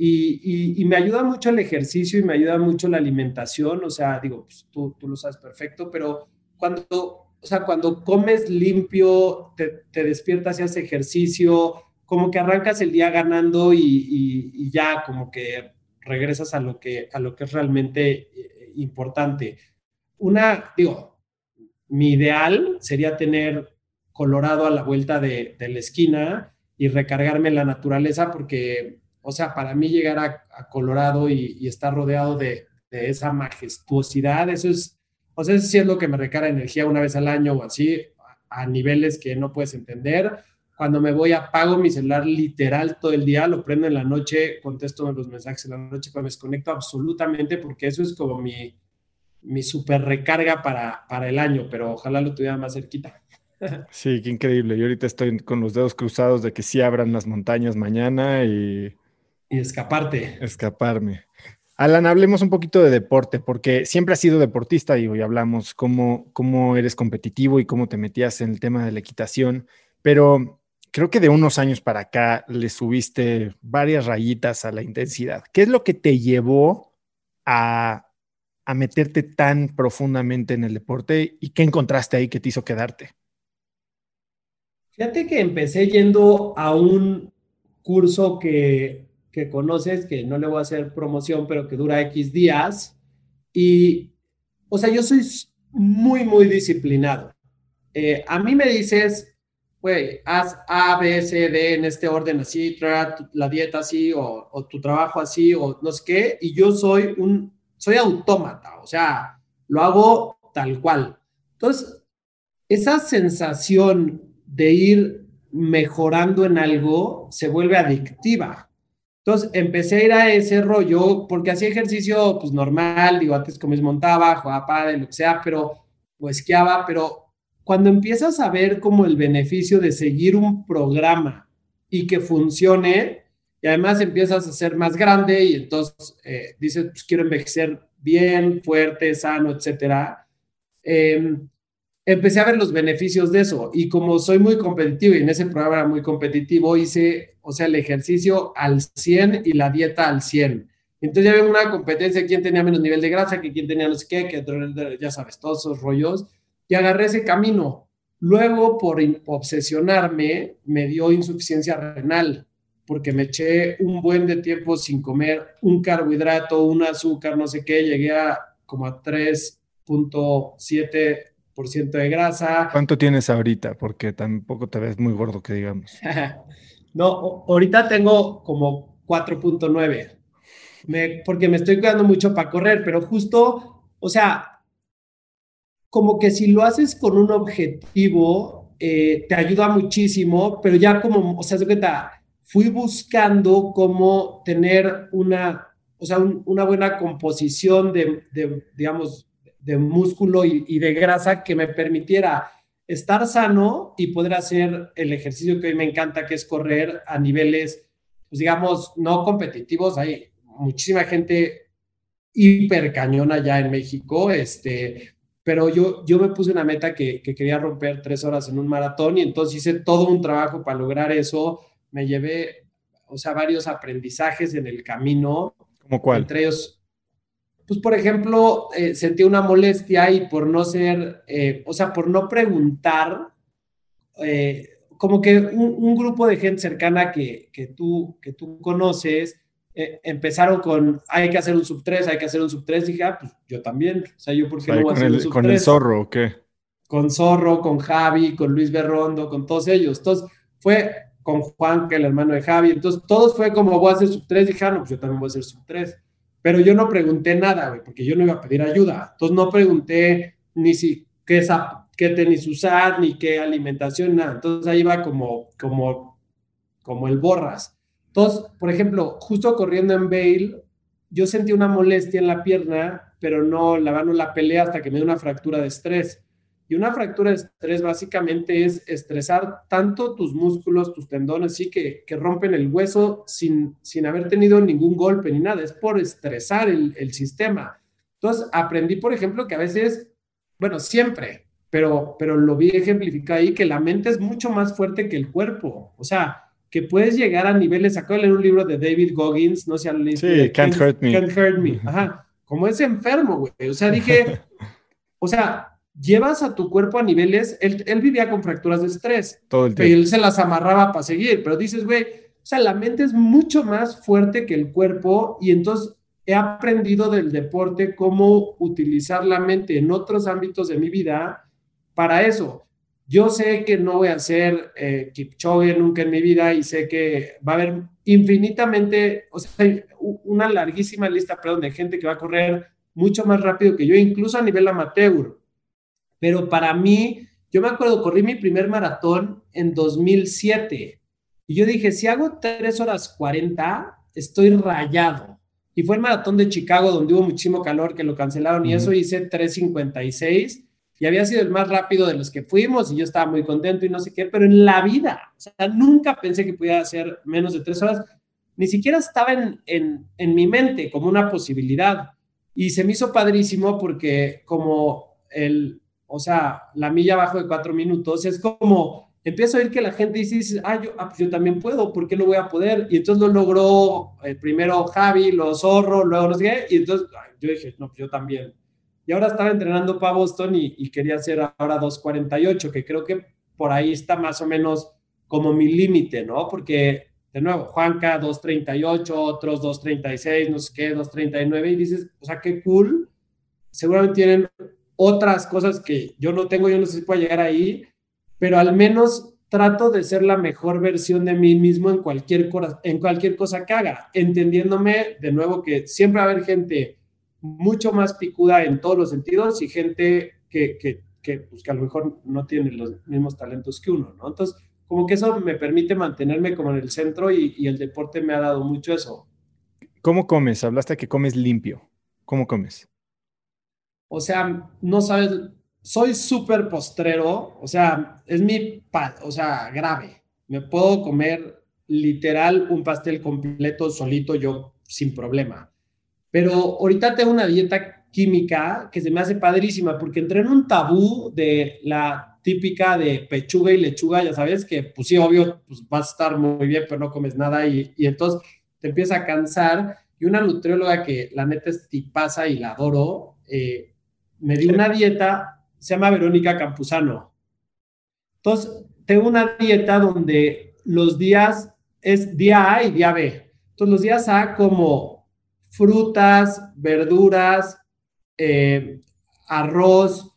y, y, me ayuda mucho el ejercicio y me ayuda mucho la alimentación. O sea, digo, pues, tú, tú, lo sabes perfecto, pero cuando, o sea, cuando comes limpio, te, te despiertas y haces ejercicio, como que arrancas el día ganando y, y, ya como que regresas a lo que, a lo que es realmente eh, importante. Una, digo, mi ideal sería tener Colorado a la vuelta de, la esquina y recargarme en la naturaleza porque, o sea, para mí llegar a, Colorado y, estar rodeado de, esa majestuosidad, eso es, o sea, eso sí es lo que me recarga energía una vez al año o así, a, niveles que no puedes entender. Cuando me voy, apago mi celular literal todo el día, lo prendo en la noche, contesto los mensajes en la noche, pero me desconecto absolutamente porque eso es como mi, mi super recarga para, para el año, pero ojalá lo tuviera más cerquita. Sí, qué increíble. Yo ahorita estoy con los dedos cruzados de que sí abran las montañas mañana y... Y escaparte. Escaparme. Alan, hablemos un poquito de deporte, porque siempre has sido deportista y hoy hablamos cómo, cómo eres competitivo y cómo te metías en el tema de la equitación, pero creo que de unos años para acá le subiste varias rayitas a la intensidad. ¿Qué es lo que te llevó a, a meterte tan profundamente en el deporte y qué encontraste ahí que te hizo quedarte? Fíjate que empecé yendo a un curso que, que conoces, que no le voy a hacer promoción, pero que dura X días. Y, o sea, yo soy muy, muy disciplinado. Eh, a mí me dices, güey, haz A, B, C, D en este orden así, trae la dieta así, o, o, tu trabajo así, o no sé qué, y yo soy un, soy autómata, o sea, lo hago tal cual. Entonces, esa sensación de ir mejorando en algo se vuelve adictiva. Entonces empecé a ir a ese rollo porque hacía ejercicio pues normal, digo, antes como es montaba, jugaba padre, lo que sea, pero o esquiaba, pero cuando empiezas a ver como el beneficio de seguir un programa y que funcione, y además empiezas a ser más grande y entonces eh, dices, pues quiero envejecer bien, fuerte, sano, etcétera. Eh, empecé a ver los beneficios de eso y como soy muy competitivo y en ese programa era muy competitivo, hice, o sea, el ejercicio al 100 y la dieta al 100. Entonces ya había una competencia, quién tenía menos nivel de grasa, que quién tenía no sé qué, que ya sabes, todos esos rollos, y agarré ese camino. Luego, por obsesionarme, me dio insuficiencia renal, porque me eché un buen de tiempo sin comer un carbohidrato, un azúcar, no sé qué, llegué a como a 3.7 de grasa. ¿Cuánto tienes ahorita? Porque tampoco te ves muy gordo, que digamos. no, ahorita tengo como 4.9, porque me estoy cuidando mucho para correr, pero justo, o sea, como que si lo haces con un objetivo, eh, te ayuda muchísimo, pero ya como, o sea, fui buscando cómo tener una, o sea, una buena composición de, de digamos, de músculo y, de grasa que me permitiera estar sano y poder hacer el ejercicio que hoy me encanta, que es correr a niveles, pues digamos, no competitivos. Hay muchísima gente hiper cañona ya en México, este, pero yo, yo me puse una meta que, que quería romper tres horas en un maratón y entonces hice todo un trabajo para lograr eso. Me llevé, o sea, varios aprendizajes en el camino. ¿Como cuál? Entre ellos, pues por ejemplo, eh, sentí una molestia y por no ser, eh, o sea, por no preguntar, eh, como que un, grupo de gente cercana que, que tú, que tú conoces, empezaron con, hay que hacer un sub 3, hay que hacer un sub 3, dije, ah, pues yo también, o sea, yo por qué no voy a hacer un sub ¿Con el zorro o qué? Con Zorro, con Javi, con Luis Berrondo, con todos ellos. Entonces, fue con Juan, que el hermano de Javi, entonces todos fue como, voy a hacer sub 3, dije, ah, no, pues yo también voy a hacer sub 3 pero yo no pregunté nada, güey, porque yo no iba a pedir ayuda. Entonces no pregunté ni si qué, qué tenis usar, ni qué alimentación, nada. Entonces ahí va como, como, como el borras. Entonces, por ejemplo, justo corriendo en Bale, yo sentí una molestia en la pierna, pero no, la no la peleé hasta que me dio una fractura de estrés. Y una fractura de estrés básicamente es estresar tanto tus músculos, tus tendones, sí, que, que rompen el hueso sin, sin haber tenido ningún golpe ni nada. Es por estresar el, el sistema. Entonces, aprendí, por ejemplo, que a veces, bueno, siempre, pero, pero lo vi ejemplificado ahí, que la mente es mucho más fuerte que el cuerpo. O sea, que puedes llegar a niveles, acabo de leer un libro de David Goggins, no sé si Sí, Can't Hurt Me. Can't Hurt Me, ajá. Como es enfermo, güey. O sea, dije, o sea, llevas a tu cuerpo a niveles, él, vivía con fracturas de estrés, todo el tiempo. Y él se las amarraba para seguir, pero dices, güey, o sea, la mente es mucho más fuerte que el cuerpo y entonces he aprendido del deporte cómo utilizar la mente en otros ámbitos de mi vida para eso. Yo sé que no voy a ser eh, Kipchoge nunca en mi vida y sé que va a haber infinitamente, o sea, una larguísima lista, perdón, de gente que va a correr mucho más rápido que yo, incluso a nivel amateur. Pero para mí, yo me acuerdo, corrí mi primer maratón en 2007 y yo dije, si hago 3 horas 40, estoy rayado. Y fue el maratón de Chicago donde hubo muchísimo calor que lo cancelaron y eso hice 3.56. y había sido el más rápido de los que fuimos y yo estaba muy contento y no sé qué, pero en la vida, o sea, nunca pensé que pudiera hacer menos de tres horas, ni siquiera estaba en, en, en mi mente como una posibilidad. Y se me hizo padrísimo porque como el, o sea, la milla abajo de cuatro minutos, es como, empiezo a oír que la gente dice, ah, yo, ah, pues yo también puedo, ¿por qué no voy a poder? Y entonces lo logró el primero Javi, lo Zorro, luego no sé qué, y entonces yo dije, no, pues yo también y ahora estaba entrenando para Boston y, quería hacer ahora 2.48, que creo que por ahí está más o menos como mi límite, ¿no? Porque, de nuevo, Juanca 2.38, otros 2.36, no sé qué, 2.39, y dices, o sea, qué cool. Seguramente tienen otras cosas que yo no tengo, yo no sé si puedo llegar ahí, pero al menos trato de ser la mejor versión de mí mismo en cualquier, en cualquier cosa que haga, entendiéndome de nuevo que siempre va a haber gente mucho más picuda en todos los sentidos y gente que, que, que, pues, que a lo mejor no tiene los mismos talentos que uno, ¿no? Entonces, como que eso me permite mantenerme como en el centro y, y el deporte me ha dado mucho eso. ¿Cómo comes? Hablaste que comes limpio. ¿Cómo comes? O sea, no sabes, soy súper postrero, o sea, es mi, o sea, grave. Me puedo comer literal un pastel completo solito yo sin problema. Pero ahorita tengo una dieta química que se me hace padrísima porque entré en un tabú de la típica de pechuga y lechuga, ya sabes, que pues sí, obvio, pues vas a estar muy bien, pero no comes nada y, y entonces te empieza a cansar. Y una nutrióloga que la neta es tipaza y la adoro, eh, me dio una dieta, se llama Verónica Campuzano. Entonces, tengo una dieta donde los días es día A y día B. Entonces, los días A como frutas, verduras, eh, arroz,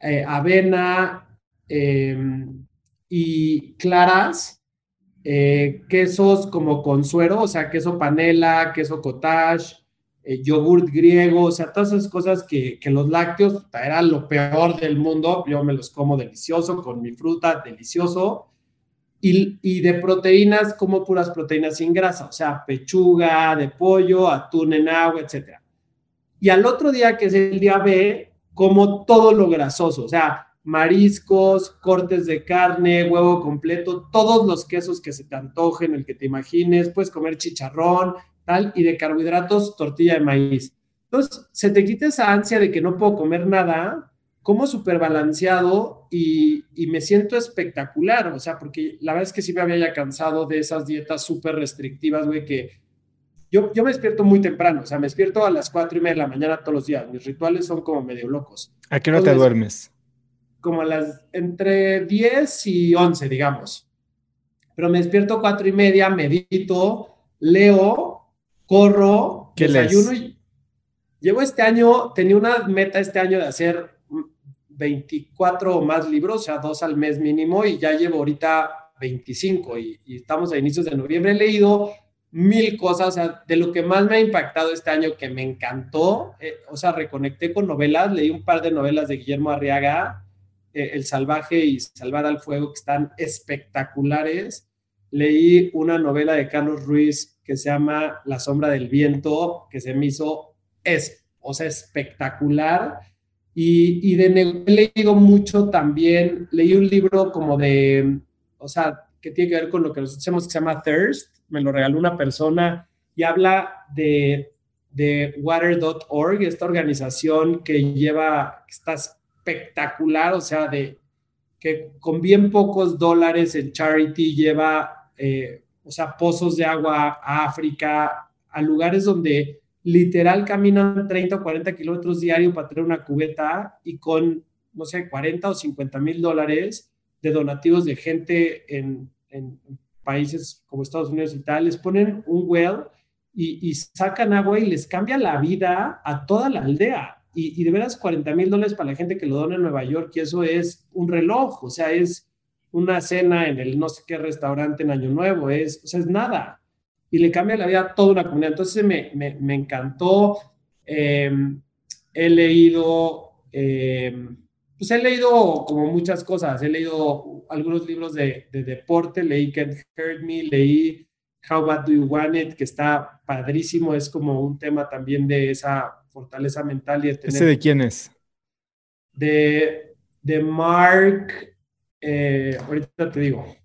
eh, avena em, y claras, eh, quesos como con suero, o sea, queso panela, queso cottage, yogurt griego, o sea, todas esas cosas que, que los lácteos eran lo peor del mundo, yo me los como delicioso, con mi fruta, delicioso y, de proteínas como puras proteínas sin grasa, o sea, pechuga de pollo, atún en agua, etc. Y al otro día, que es el día B, como todo lo grasoso, o sea, mariscos, cortes de carne, huevo completo, todos los quesos que se te antojen, el que te imagines, puedes comer chicharrón, tal, y de carbohidratos, tortilla de maíz. Entonces, se te quita esa ansia de que no puedo comer nada como súper balanceado y, me siento espectacular, o sea, porque la verdad es que sí me había ya cansado de esas dietas súper restrictivas, güey, que yo, yo me despierto muy temprano, o sea, me despierto a las cuatro y media de la mañana todos los días, mis rituales son como medio locos. ¿A qué hora te duermes? Como a las, entre 10 y 11, digamos. Pero me despierto cuatro y media, medito, leo, corro, ¿Qué desayuno y... Llevo este año, tenía una meta este año de hacer 24 o más libros, o sea, dos al mes mínimo, y ya llevo ahorita 25 y, estamos a inicios de noviembre. He leído mil cosas, o sea, de lo que más me ha impactado este año que me encantó, eh, o sea, reconecté con novelas, leí un par de novelas de Guillermo Arriaga, eh, El Salvaje y Salvar al Fuego, que están espectaculares. Leí una novela de Carlos Ruiz que se llama La Sombra del Viento, que se me hizo, es, o sea, espectacular. Y, de he leído mucho también, leí un libro como de, o sea, que tiene que ver con lo que nosotros hacemos que se llama Thirst, me lo regaló una persona y habla de, de water.org, esta organización que lleva, que está espectacular, o sea, de que con bien pocos dólares en charity lleva, eh, o sea, pozos de agua a África, a lugares donde literal caminan 30 o 40 kilómetros diario para tener una cubeta y con, no sé, 40 o 50 mil dólares de donativos de gente en, países como Estados Unidos y tal, les ponen un well y, sacan agua y les cambia la vida a toda la aldea. Y, de veras 40 mil dólares para la gente que lo dona en Nueva York y eso es un reloj, o sea, es una cena en el no sé qué restaurante en Año Nuevo, es, o sea, es nada y le cambia la vida a toda una comunidad. Entonces me, me, encantó. Em, he leído, em, pues he leído como muchas cosas. He leído algunos libros de, de deporte, leí Can't Hurt Me, leí How Bad Do You Want It, que está padrísimo. Es como un tema también de esa fortaleza mental y de tener... ¿Ese de quién es? de, de Mark, eh, ahorita te digo.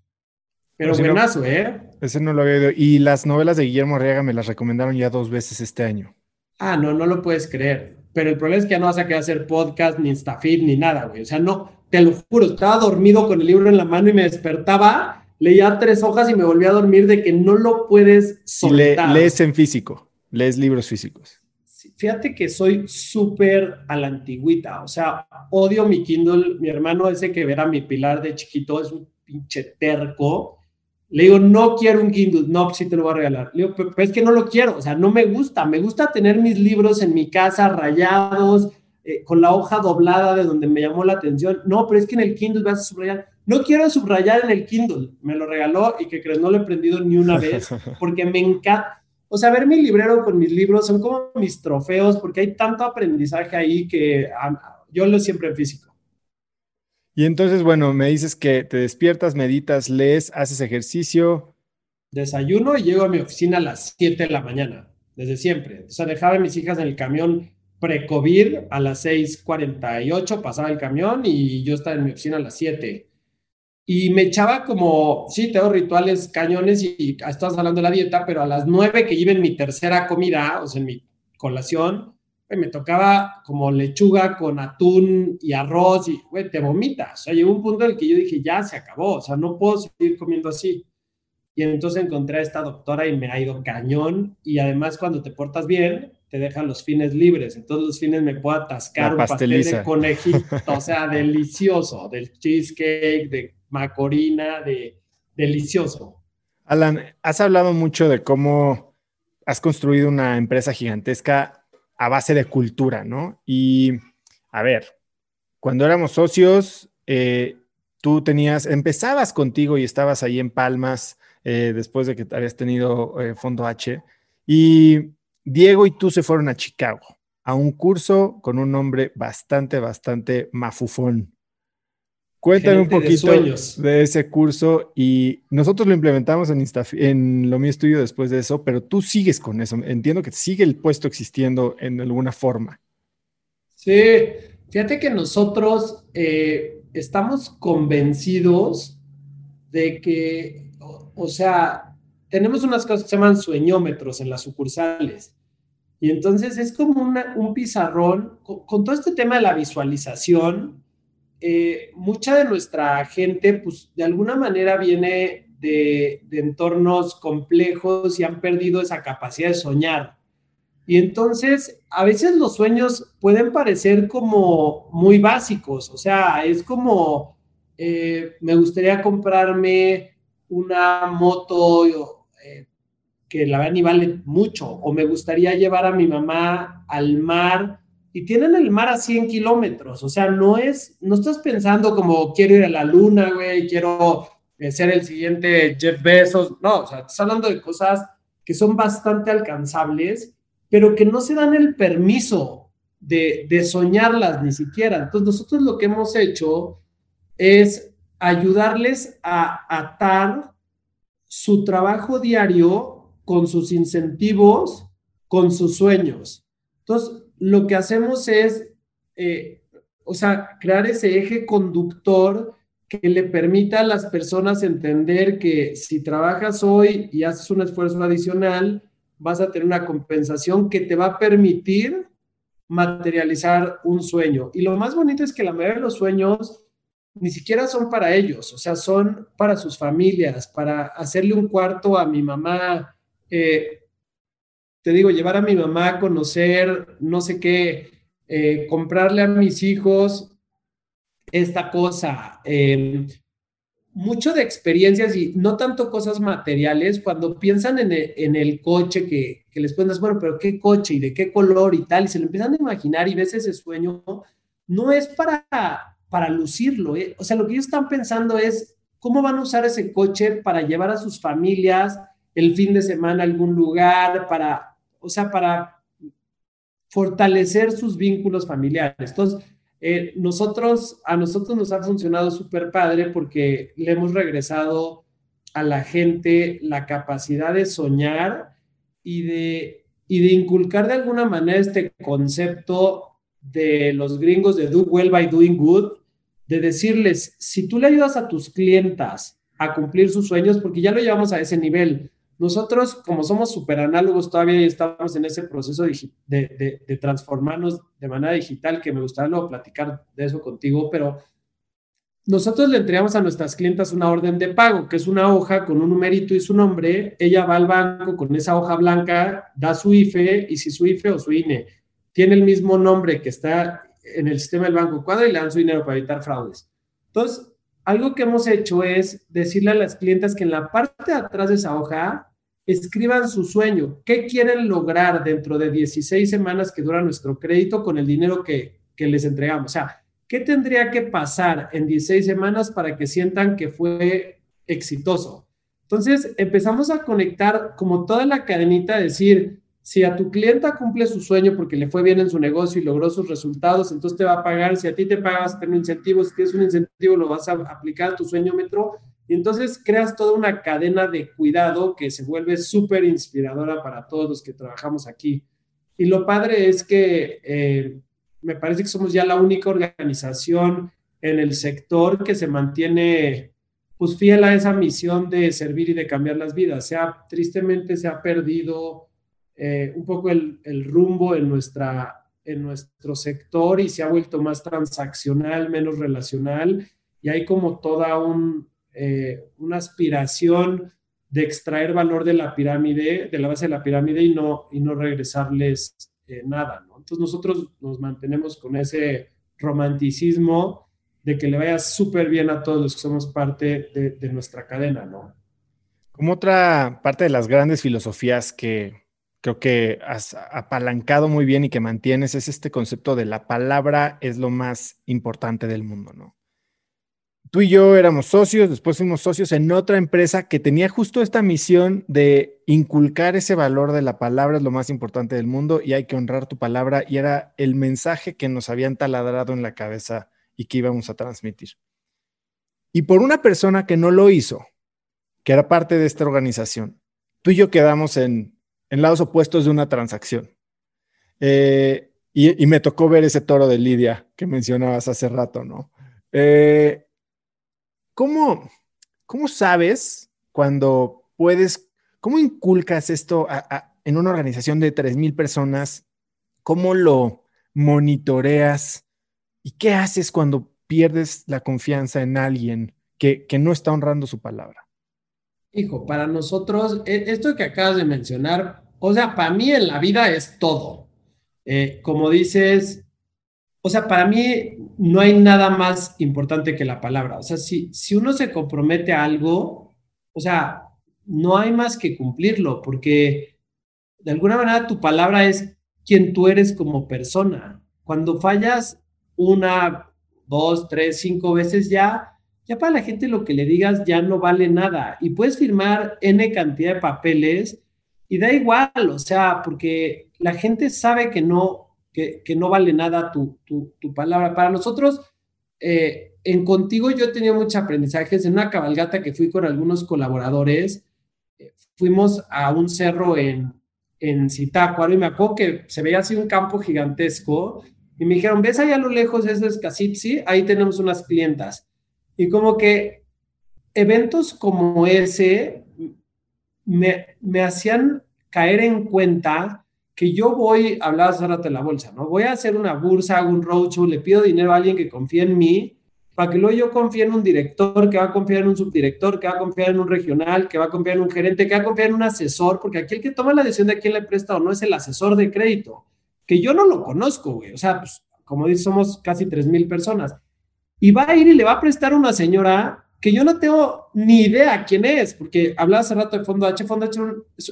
Pero buenazo, ¿eh? Ese no lo había oído. Y las novelas de Guillermo Arriaga me las recomendaron ya dos veces este año. Ah, no, no lo puedes creer. Pero el problema es que ya no vas a querer hacer podcast, ni Instafit, ni nada, güey. O sea, no, te lo juro, estaba dormido con el libro en la mano y me despertaba, leía tres hojas y me volvía a dormir de que no lo puedes soltar. lees en físico, lees libros físicos. Fíjate que soy súper a la antigüita, o sea, odio mi Kindle. Mi hermano ese que verá mi pilar de chiquito es un pinche terco. Le digo, no quiero un Kindle, no, pues sí te lo voy a regalar. Le digo, pero es que no lo quiero, o sea, no me gusta. Me gusta tener mis libros en mi casa rayados, eh, con la hoja doblada de donde me llamó la atención. No, pero es que en el Kindle vas a subrayar. No quiero subrayar en el Kindle. Me lo regaló y que crees, no lo he prendido ni una vez porque me encanta. O sea, ver mi librero con mis libros son como mis trofeos porque hay tanto aprendizaje ahí que yo lo siempre en físico. Y entonces, bueno, me dices que te despiertas, meditas, lees, haces ejercicio. Desayuno y llego a mi oficina a las 7 de la mañana, desde siempre. O sea, dejaba a mis hijas en el camión pre-COVID a las 6:48 pasaba el camión y yo estaba en mi oficina a las 7. Y me echaba como, sí, tengo rituales cañones y, estás hablando de la dieta, pero a las 9 que iba en mi tercera comida, o sea, en mi colación, me tocaba como lechuga con atún y arroz y, güey, te vomitas. O sea, llegó un punto en el que yo dije, ya se acabó, o sea, no puedo seguir comiendo así. Y entonces encontré a esta doctora y me ha ido cañón. Y además, cuando te portas bien, te dejan los fines libres. En todos los fines me puedo atascar un pastel de conejito, o sea, delicioso, del cheesecake, de macorina, de delicioso. Alan, has hablado mucho de cómo has construido una empresa gigantesca a base de cultura, ¿no? Y a ver, cuando éramos socios, eh, tú tenías, empezabas contigo y estabas ahí en Palmas eh, después de que habías tenido eh, Fondo H. Y Diego y tú se fueron a Chicago a un curso con un nombre bastante, bastante mafufón. Cuéntame un poquito de, ese curso y nosotros lo implementamos en, en lo mío estudio después de eso, pero tú sigues con eso. Entiendo que sigue el puesto existiendo en alguna forma. Sí, fíjate que nosotros eh, estamos convencidos de que, o sea, tenemos unas cosas que se llaman sueñómetros en las sucursales. Y entonces es como un pizarrón, con, todo este tema de la visualización, eh, mucha de nuestra gente, pues de alguna manera viene de, de, entornos complejos y han perdido esa capacidad de soñar. Y entonces, a veces los sueños pueden parecer como muy básicos, o sea, es como, eh, me gustaría comprarme una moto que la verdad ni vale mucho, o me gustaría llevar a mi mamá al mar, y tienen el mar a 100 kilómetros, o sea, no es, no estás pensando como quiero ir a la luna, güey, quiero eh, ser el siguiente Jeff Bezos, no, o sea, estás hablando de cosas que son bastante alcanzables, pero que no se dan el permiso de, de soñarlas ni siquiera. Entonces, nosotros lo que hemos hecho es ayudarles a atar su trabajo diario con sus incentivos, con sus sueños. Entonces, lo que hacemos es, eh, o sea, crear ese eje conductor que le permita a las personas entender que si trabajas hoy y haces un esfuerzo adicional, vas a tener una compensación que te va a permitir materializar un sueño. Y lo más bonito es que la mayoría de los sueños ni siquiera son para ellos, o sea, son para sus familias, para hacerle un cuarto a mi mamá, eh, te digo, llevar a mi mamá a conocer, no sé qué, eh, comprarle a mis hijos esta cosa, em, mucho de experiencias y no tanto cosas materiales, cuando piensan en el, coche que, les pones, bueno, pero ¿qué coche y de qué color y tal? Y se lo empiezan a imaginar y ves ese sueño, no es para, para lucirlo, ¿eh? o sea, lo que ellos están pensando es cómo van a usar ese coche para llevar a sus familias, el fin de semana a algún lugar, para, o sea, para fortalecer sus vínculos familiares. Entonces, eh, nosotros, a nosotros nos ha funcionado súper padre porque le hemos regresado a la gente la capacidad de soñar y de, y de inculcar de alguna manera este concepto de los gringos de Do Well by Doing Good, de decirles, si tú le ayudas a tus clientas a cumplir sus sueños, porque ya lo llevamos a ese nivel, nosotros, como somos súper análogos todavía y estamos en ese proceso de, de, transformarnos de manera digital, que me gustaría luego platicar de eso contigo, pero nosotros le entregamos a nuestras clientas una orden de pago, que es una hoja con un numerito y su nombre. Ella va al banco con esa hoja blanca, da su IFE y si su IFE o su INE tiene el mismo nombre que está en el sistema del banco cuadra y le dan su dinero para evitar fraudes. Entonces, algo que hemos hecho es decirle a las clientes que en la parte de atrás de esa hoja escriban su sueño, qué quieren lograr dentro de 16 semanas que dura nuestro crédito con el dinero que, que les entregamos. O sea, ¿qué tendría que pasar en 16 semanas para que sientan que fue exitoso? Entonces empezamos a conectar como toda la cadenita, decir, si a tu clienta cumple su sueño porque le fue bien en su negocio y logró sus resultados, entonces te va a pagar. Si a ti te pagas, tener un incentivo. Si tienes un incentivo, lo vas a aplicar a tu sueño-metro. Y entonces creas toda una cadena de cuidado que se vuelve súper inspiradora para todos los que trabajamos aquí. Y lo padre es que eh, me parece que somos ya la única organización en el sector que se mantiene pues fiel a esa misión de servir y de cambiar las vidas. Se ha, tristemente se ha perdido eh, un poco el, rumbo en, nuestra, en nuestro sector y se ha vuelto más transaccional, menos relacional, y hay como toda un, eh, una aspiración de extraer valor de la pirámide, de la base de la pirámide y no, y no regresarles eh, nada, ¿no? Entonces nosotros nos mantenemos con ese romanticismo de que le vaya súper bien a todos los que somos parte de, de nuestra cadena, ¿no? Como otra parte de las grandes filosofías que creo que has apalancado muy bien y que mantienes es este concepto de la palabra es lo más importante del mundo, ¿no? Tú y yo éramos socios, después fuimos socios en otra empresa que tenía justo esta misión de inculcar ese valor de la palabra es lo más importante del mundo y hay que honrar tu palabra y era el mensaje que nos habían taladrado en la cabeza y que íbamos a transmitir. Y por una persona que no lo hizo, que era parte de esta organización, tú y yo quedamos en en lados opuestos de una transacción. Eh, y, me tocó ver ese toro de Lidia que mencionabas hace rato, ¿no? Eh, ¿cómo, sabes cuando puedes, cómo inculcas esto en una organización de 3.000 personas? ¿Cómo lo monitoreas? ¿Y qué haces cuando pierdes la confianza en alguien que, que no está honrando su palabra? Hijo, para nosotros, e, esto que acabas de mencionar, o sea, para mí en la vida es todo. Eh, como dices, o sea, para mí no hay nada más importante que la palabra. O sea, si, si uno se compromete a algo, o sea, no hay más que cumplirlo, porque de alguna manera tu palabra es quien tú eres como persona. Cuando fallas una, dos, tres, cinco veces ya, ya para la gente lo que le digas ya no vale nada. Y puedes firmar N cantidad de papeles y da igual, o sea, porque la gente sabe que no, que, no vale nada tu, palabra. Para nosotros, eh, en Contigo yo tenido muchos aprendizajes. En una cabalgata que fui con algunos colaboradores, eh, fuimos a un cerro en, en Zitácuaro y me acuerdo que se veía así un campo gigantesco y me dijeron, ¿ves allá a lo lejos? Eso es Casipsi, ahí tenemos unas clientas. Y como que eventos como ese me, me hacían caer en cuenta que yo voy, hablabas ahora de la bolsa, ¿no? Voy a hacer una bursa, hago un roadshow, le pido dinero a alguien que confíe en mí, para que luego yo confíe en un director, que va a confiar en un subdirector, que va a confiar en un regional, que va a confiar en un gerente, que va a confiar en un asesor, porque aquí el que toma la decisión de quién le presta o no es el asesor de crédito, que yo no lo conozco, güey. O sea, pues, como dice, somos casi 3 mil personas. Y va a ir y le va a prestar a una señora que yo no tengo ni idea quién es, porque hablaba hace rato de Fondo H. Fondo H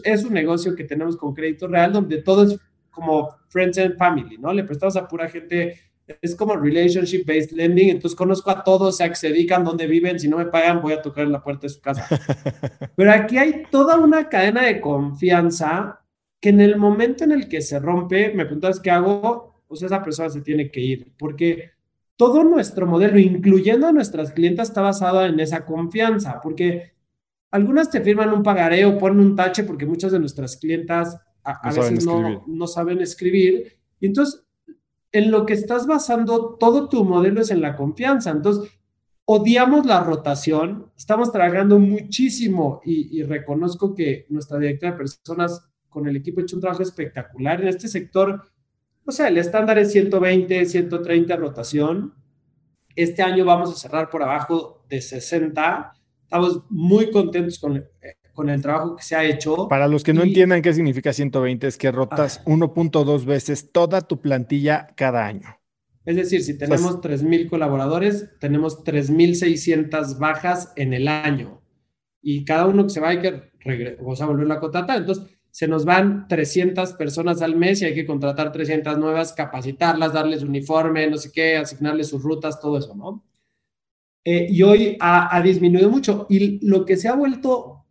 es un negocio que tenemos con crédito real donde todo es como friends and family, ¿no? Le prestamos a pura gente, es como relationship based lending, entonces conozco a todos, se se dedican, dónde viven, si no me pagan voy a tocar en la puerta de su casa. Pero aquí hay toda una cadena de confianza que en el momento en el que se rompe, me preguntas qué hago, pues esa persona se tiene que ir, porque todo nuestro modelo, incluyendo a nuestras clientas, está basado en esa confianza, porque algunas te firman un pagaré o ponen un tache porque muchas de nuestras clientas a, veces no, no, saben escribir. Y entonces en lo que estás basando todo tu modelo es en la confianza. Entonces, odiamos la rotación, estamos trabajando muchísimo y, reconozco que nuestra directora de personas con el equipo ha hecho un trabajo espectacular en este sector. O sea, el estándar es 120, 130 rotación. Este año vamos a cerrar por abajo de 60. Estamos muy contentos con, eh, con el trabajo que se ha hecho. Para los que no entiendan qué significa 120, es que rotas 1.2 veces toda tu plantilla cada año. Es decir, si tenemos 3.000 colaboradores, tenemos 3.600 bajas en el año. Y cada uno que se va hay que o sea, volver a contratar. Entonces, se nos van 300 personas al mes y hay que contratar 300 nuevas, capacitarlas, darles uniforme, no sé qué, asignarles sus rutas, todo eso, ¿no? Eh, y hoy ha, ha disminuido mucho. Y lo que se ha vuelto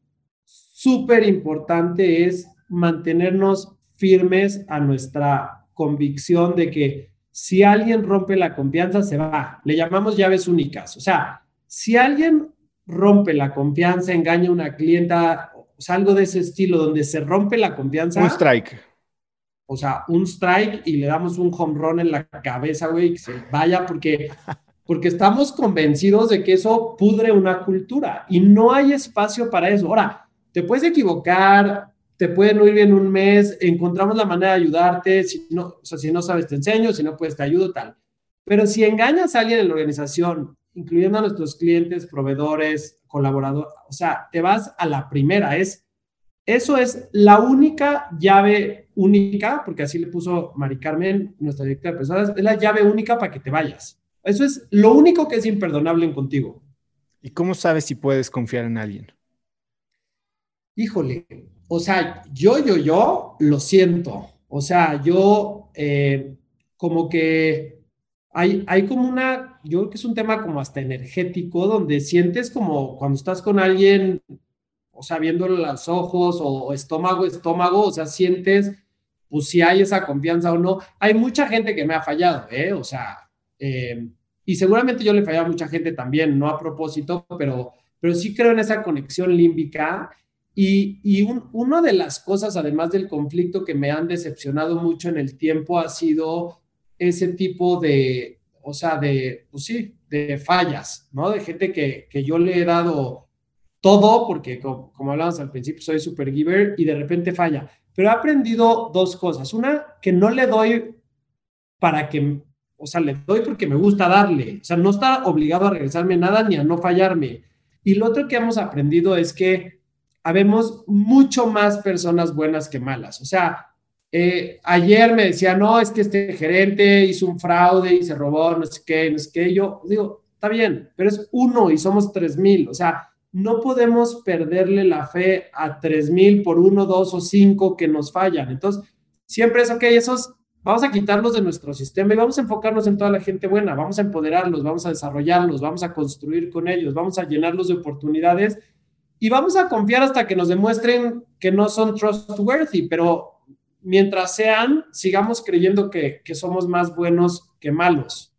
súper importante es mantenernos firmes a nuestra convicción de que si alguien rompe la confianza, se va. Le llamamos llaves únicas. O sea, si alguien rompe la confianza, engaña a una clienta, sea, algo de ese estilo, donde se rompe la confianza. Un strike. O sea, un strike y le damos un home run en la cabeza, güey, que se vaya porque, porque estamos convencidos de que eso pudre una cultura y no hay espacio para eso. Ahora, te puedes equivocar, te pueden ir bien un mes, encontramos la manera de ayudarte, si no, o sea, si no sabes te enseño, si no puedes te ayudo, tal. Pero si engañas a alguien en la organización, incluyendo a nuestros clientes, proveedores, colaboradores, o sea, te vas a la primera, es, eso es la única llave única, porque así le puso Mari Carmen, nuestra directora de personas, es la llave única para que te vayas. Eso es lo único que es imperdonable en contigo. ¿Y cómo sabes si puedes confiar en alguien? Híjole, o sea, yo, yo, yo lo siento. O sea, yo eh, como que hay, hay como una, yo creo que es un tema como hasta energético, donde sientes como cuando estás con alguien, o sea, viéndole los ojos o, estómago, estómago, o sea, sientes, pues si hay esa confianza o no. Hay mucha gente que me ha fallado, ¿eh? O sea, eh, y seguramente yo le fallé a mucha gente también, no a propósito, pero, pero sí creo en esa conexión límbica y, y una de las cosas, además del conflicto, que me han decepcionado mucho en el tiempo ha sido ese tipo de, o sea, de, pues sí, de fallas, ¿no? De gente que, que yo le he dado todo, porque como, como hablábamos al principio, soy super giver y de repente falla. Pero he aprendido dos cosas. Una, que no le doy para que, o sea, le doy porque me gusta darle. O sea, no está obligado a regresarme nada ni a no fallarme. Y lo otro que hemos aprendido es que habemos mucho más personas buenas que malas. O sea, eh, ayer me decía, no, es que este gerente hizo un fraude y se robó no sé qué, no sé qué. Yo digo, está bien, pero es uno y somos tres mil. O sea, no podemos perderle la fe a tres mil por uno, dos o cinco que nos fallan. Entonces, siempre es, ok, esos vamos a quitarlos de nuestro sistema y vamos a enfocarnos en toda la gente buena, vamos a empoderarlos, vamos a desarrollarlos, vamos a construir con ellos, vamos a llenarlos de oportunidades y vamos a confiar hasta que nos demuestren que no son trustworthy, pero mientras sean, sigamos creyendo que, somos más buenos que malos.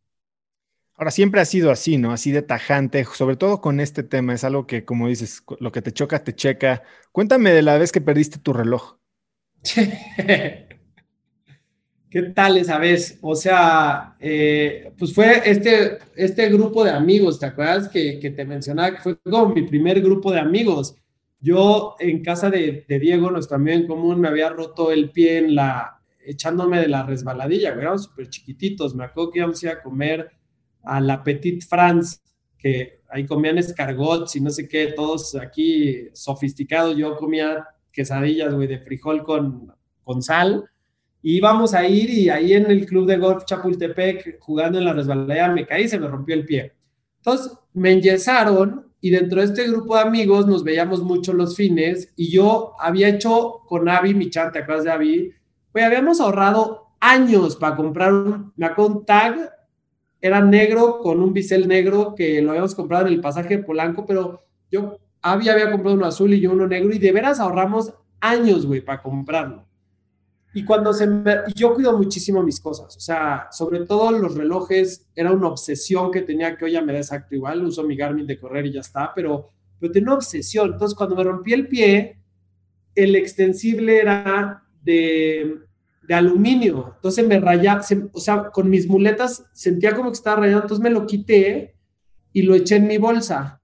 Ahora, siempre ha sido así, ¿no? Así de tajante, sobre todo con este tema, es algo que, como dices, lo que te choca, te checa. Cuéntame de la vez que perdiste tu reloj. ¿Qué tal esa vez? O sea, eh, pues fue este, este grupo de amigos, ¿te acuerdas que, que, te mencionaba que fue como mi primer grupo de amigos? Yo en casa de, Diego, nuestro amigo común, me había roto el pie en la, echándome de la resbaladilla, éramos súper chiquititos, me acuerdo que íbamos a comer a la Petite France, que ahí comían escargots y no sé qué, todos aquí sofisticados, yo comía quesadillas, güey, de frijol con, con sal, y íbamos a ir y ahí en el club de golf Chapultepec, jugando en la resbaladilla, me caí y se me rompió el pie. Entonces me enyesaron y dentro de este grupo de amigos nos veíamos mucho los fines y yo había hecho con Avi, mi chat, ¿te acuerdas de Avi? Pues habíamos ahorrado años para comprar un, me un tag, era negro con un bisel negro que lo habíamos comprado en el pasaje Polanco, pero yo, Avi había comprado uno azul y yo uno negro y de veras ahorramos años, güey, para comprarlo. Y cuando se me, yo cuido muchísimo mis cosas, o sea, sobre todo los relojes, era una obsesión que tenía que ya me da exacto igual, uso mi Garmin de correr y ya está, pero, pero tenía una obsesión. Entonces, cuando me rompí el pie, el extensible era de de aluminio. Entonces me rayaba, o sea, con mis muletas sentía como que estaba rayado, entonces me lo quité y lo eché en mi bolsa.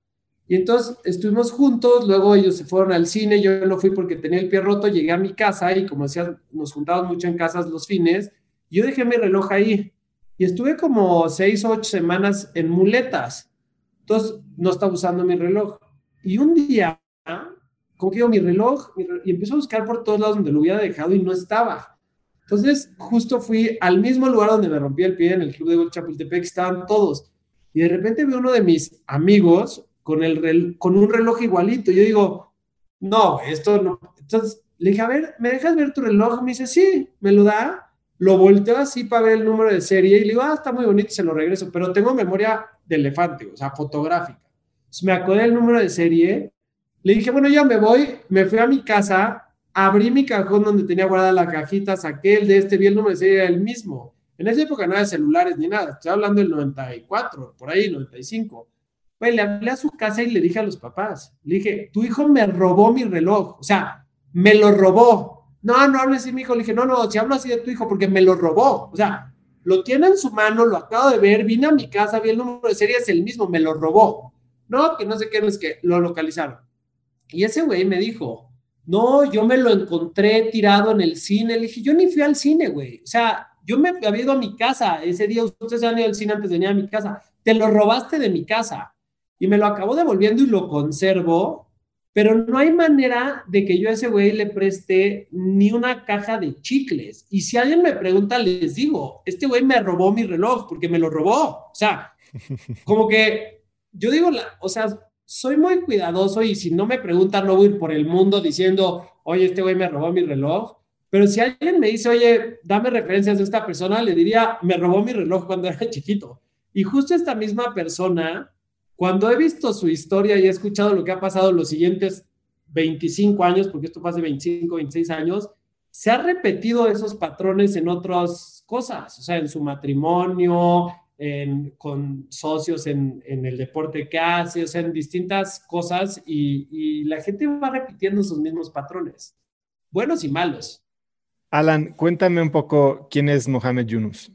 Y entonces estuvimos juntos, luego ellos se fueron al cine, yo no fui porque tenía el pie roto, llegué a mi casa y como decía, nos juntábamos mucho en casas los fines, yo dejé mi reloj ahí y estuve como seis o ocho semanas en muletas. Entonces no estaba usando mi reloj. Y un día, como que digo, mi reloj, y empiezo a buscar por todos lados donde lo hubiera dejado y no estaba. Entonces, justo fui al mismo lugar donde me rompí el pie en el club de Chapultepec, estaban todos. Y de repente veo uno de mis amigos con, el con un reloj igualito. Yo digo, no, esto no. Entonces le dije, a ver, ¿me dejas ver tu reloj? Me dice, sí, me lo da. Lo volteo así para ver el número de serie y le digo, ah, está muy bonito se lo regreso, pero tengo memoria de elefante, o sea, fotográfica. Entonces me acordé el número de serie. Le dije, bueno, ya me voy, me fui a mi casa, abrí mi cajón donde tenía guardada la cajita, saqué el de este, vi el número de serie, era el mismo. En esa época no había celulares ni nada, estoy hablando del 94, por ahí, 95. Pues le hablé a su casa y le dije a los papás, le dije, tu hijo me robó mi reloj, o sea, me lo robó. No, no hables así, mi hijo. Le dije, no, no, si hablo así de tu hijo porque me lo robó. O sea, lo tiene en su mano, lo acabo de ver, vine a mi casa, vi el número de serie, es el mismo, me lo robó. No, que no sé qué, no es que lo localizaron. Y ese güey me dijo, no, yo me lo encontré tirado en el cine. Le dije, yo ni fui al cine, güey. O sea, yo me había ido a mi casa. Ese día ustedes han ido al cine antes de venir a mi casa. Te lo robaste de mi casa y me lo acabó devolviendo y lo conservo, pero no hay manera de que yo a ese güey le preste ni una caja de chicles. Y si alguien me pregunta, les digo, este güey me robó mi reloj porque me lo robó. O sea, como que yo digo, o sea, soy muy cuidadoso y si no me preguntan, no voy a ir por el mundo diciendo, oye, este güey me robó mi reloj. Pero si alguien me dice, oye, dame referencias de esta persona, le diría, me robó mi reloj cuando era chiquito. Y justo esta misma persona cuando he visto su historia y he escuchado lo que ha pasado los siguientes 25 años, porque esto fue hace 25, 26 años, se ha repetido esos patrones en otras cosas, o sea, en su matrimonio, en, con socios en, en, el deporte que hace, o sea, en distintas cosas y, y la gente va repitiendo sus mismos patrones, buenos y malos. Alan, cuéntame un poco quién es Mohamed Yunus.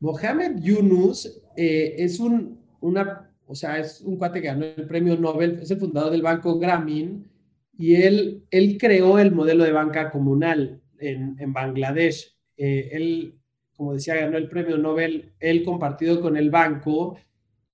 Mohamed Yunus eh, es un una, o sea, es un cuate que ganó el premio Nobel, es el fundador del banco Grameen y él, él creó el modelo de banca comunal en, en Bangladesh. Eh, él, como decía, ganó el premio Nobel, él compartido con el banco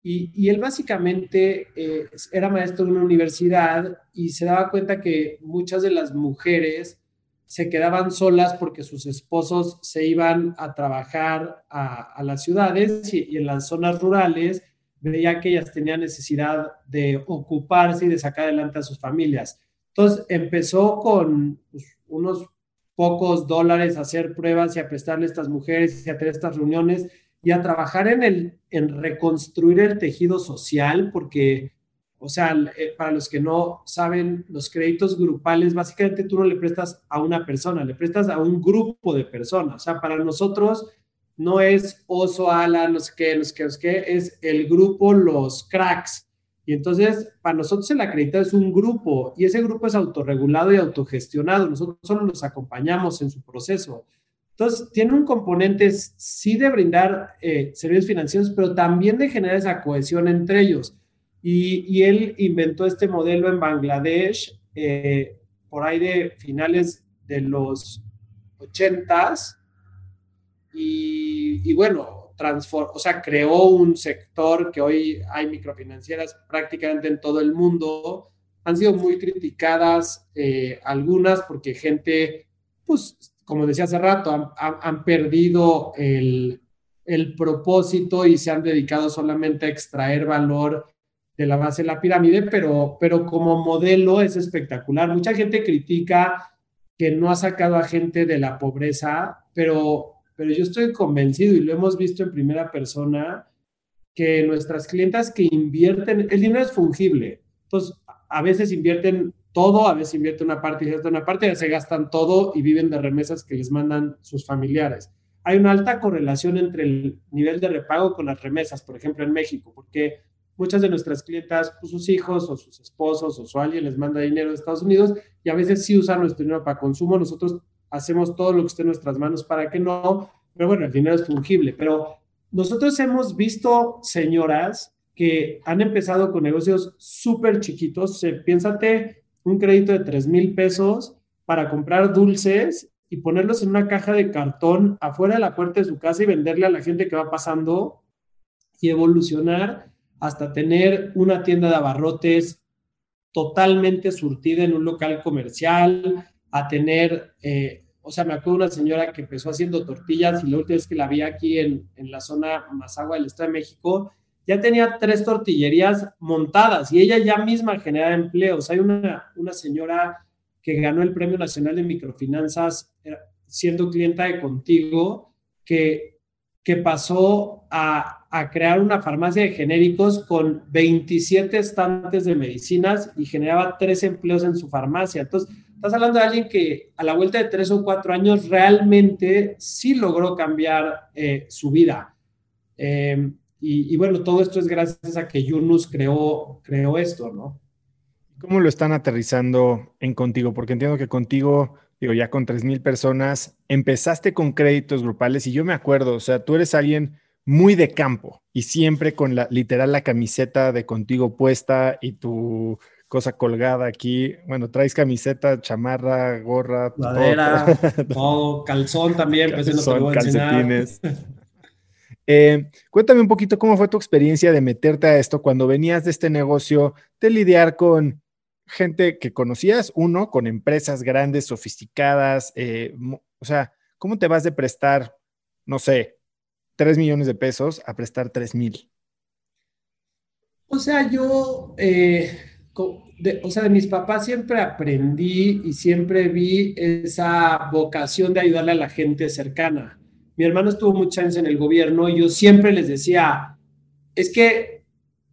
y, y él básicamente eh, era maestro de una universidad y se daba cuenta que muchas de las mujeres se quedaban solas porque sus esposos se iban a trabajar a, a las ciudades y, y en las zonas rurales veía que ellas tenían necesidad de ocuparse y de sacar adelante a sus familias. Entonces empezó con pues, unos pocos dólares a hacer pruebas y a prestarle a estas mujeres y a tener estas reuniones y a trabajar en, el, en reconstruir el tejido social, porque, o sea, eh, para los que no saben, los créditos grupales, básicamente tú no le prestas a una persona, le prestas a un grupo de personas. O sea, para nosotros no es oso, ala, no sé qué, no sé qué, no sé qué, es el grupo Los Cracks. Y entonces, para nosotros el acreditado es un grupo y ese grupo es autorregulado y autogestionado. Nosotros solo los acompañamos en su proceso. Entonces, tiene un componente sí de brindar eh, servicios financieros, pero también de generar esa cohesión entre ellos. Y, él inventó este modelo en Bangladesh eh, por ahí de finales de los ochentas y, bueno, transform, o sea, creó un sector que hoy hay microfinancieras prácticamente en todo el mundo. Han sido muy criticadas eh, algunas porque gente, pues, como decía hace rato, han, perdido el, el propósito y se han dedicado solamente a extraer valor de la base de la pirámide, pero, pero como modelo es espectacular. Mucha gente critica que no ha sacado a gente de la pobreza, pero pero yo estoy convencido y lo hemos visto en primera persona que nuestras clientas que invierten, el dinero es fungible, entonces a veces invierten todo, a veces invierten una parte y cierta una parte, ya se gastan todo y viven de remesas que les mandan sus familiares. Hay una alta correlación entre el nivel de repago con las remesas, por ejemplo, en México, porque muchas de nuestras clientas, pues, sus hijos o sus esposos o su alguien les manda dinero de Estados Unidos y a veces sí usan nuestro dinero para consumo. Nosotros hacemos todo lo que esté en nuestras manos para que no, pero bueno, el dinero es fungible, pero nosotros hemos visto señoras que han empezado con negocios súper chiquitos, piénsate un crédito de 3 mil pesos para comprar dulces y ponerlos en una caja de cartón afuera de la puerta de su casa y venderle a la gente que va pasando y evolucionar hasta tener una tienda de abarrotes totalmente surtida en un local comercial, a tener, eh, o sea, me acuerdo de una señora que empezó haciendo tortillas y la última vez que la vi aquí en, en la zona Mazagua del Estado de México, ya tenía tres tortillerías montadas y ella ya misma generaba empleos. Hay una, una señora que ganó el Premio Nacional de Microfinanzas eh, siendo clienta de Contigo, que, que pasó a, a crear una farmacia de genéricos con 27 estantes de medicinas y generaba tres empleos en su farmacia. Entonces, estás hablando de alguien que a la vuelta de tres o cuatro años realmente sí logró cambiar eh, su vida. Eh, y, bueno, todo esto es gracias a que Yunus creó, creó esto, ¿no? ¿Cómo lo están aterrizando en contigo? Porque entiendo que contigo, digo, ya con 3 mil personas, empezaste con créditos grupales y yo me acuerdo, o sea, tú eres alguien muy de campo y siempre con la literal la camiseta de contigo puesta y tu cosa colgada aquí. Bueno, traes camiseta, chamarra, gorra, madera, todo, calzón también, pues calzón, calcetines. Eh, cuéntame un poquito cómo fue tu experiencia de meterte a esto cuando venías de este negocio, de lidiar con gente que conocías, uno, con empresas grandes, sofisticadas, eh, o sea, ¿cómo te vas de prestar, no sé, 3 millones de pesos a prestar 3 mil? O sea, yo, eh, o sea, de mis papás siempre aprendí y siempre vi esa vocación de ayudarle a la gente cercana. Mi hermano estuvo muchos años en el gobierno y yo siempre les decía, es que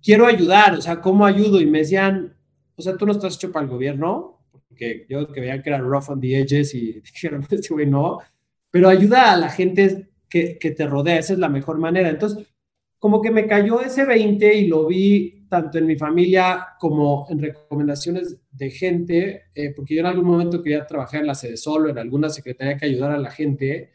quiero ayudar, o sea, ¿cómo ayudo? Y me decían, o sea, tú no estás hecho para el gobierno, porque yo que veía que era rough on the edges y dijeron, este güey no, pero ayuda a la gente que, que, te rodea, esa es la mejor manera. Entonces, como que me cayó ese 20 y lo vi tanto en mi familia como en recomendaciones de gente, eh, porque yo en algún momento quería trabajar en la sede solo, en alguna secretaría que ayudara a la gente.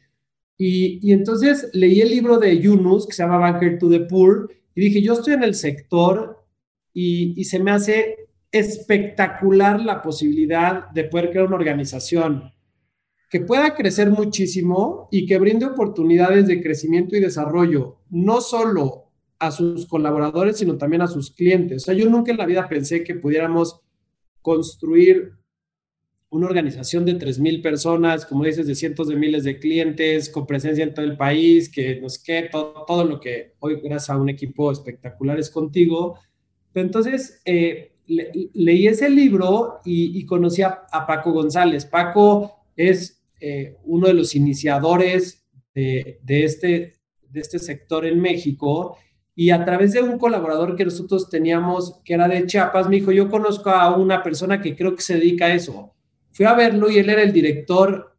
Y, y entonces leí el libro de Yunus, que se llama Banker to the Poor, y dije, yo estoy en el sector y, y se me hace espectacular la posibilidad de poder crear una organización que pueda crecer muchísimo y que brinde oportunidades de crecimiento y desarrollo, no solo a sus colaboradores, sino también a sus clientes. O sea, yo nunca en la vida pensé que pudiéramos construir una organización de 3.000 personas, como dices, de cientos de miles de clientes, con presencia en todo el país, que nos quede todo, todo lo que hoy, gracias a un equipo espectacular, es contigo. entonces, eh, leí ese libro y, conocí a, Paco González. Paco es eh, uno de los iniciadores de, este, de este sector en México y a través de un colaborador que nosotros teníamos, que era de Chiapas, me dijo, yo conozco a una persona que creo que se dedica a eso. Fui a verlo y él era el director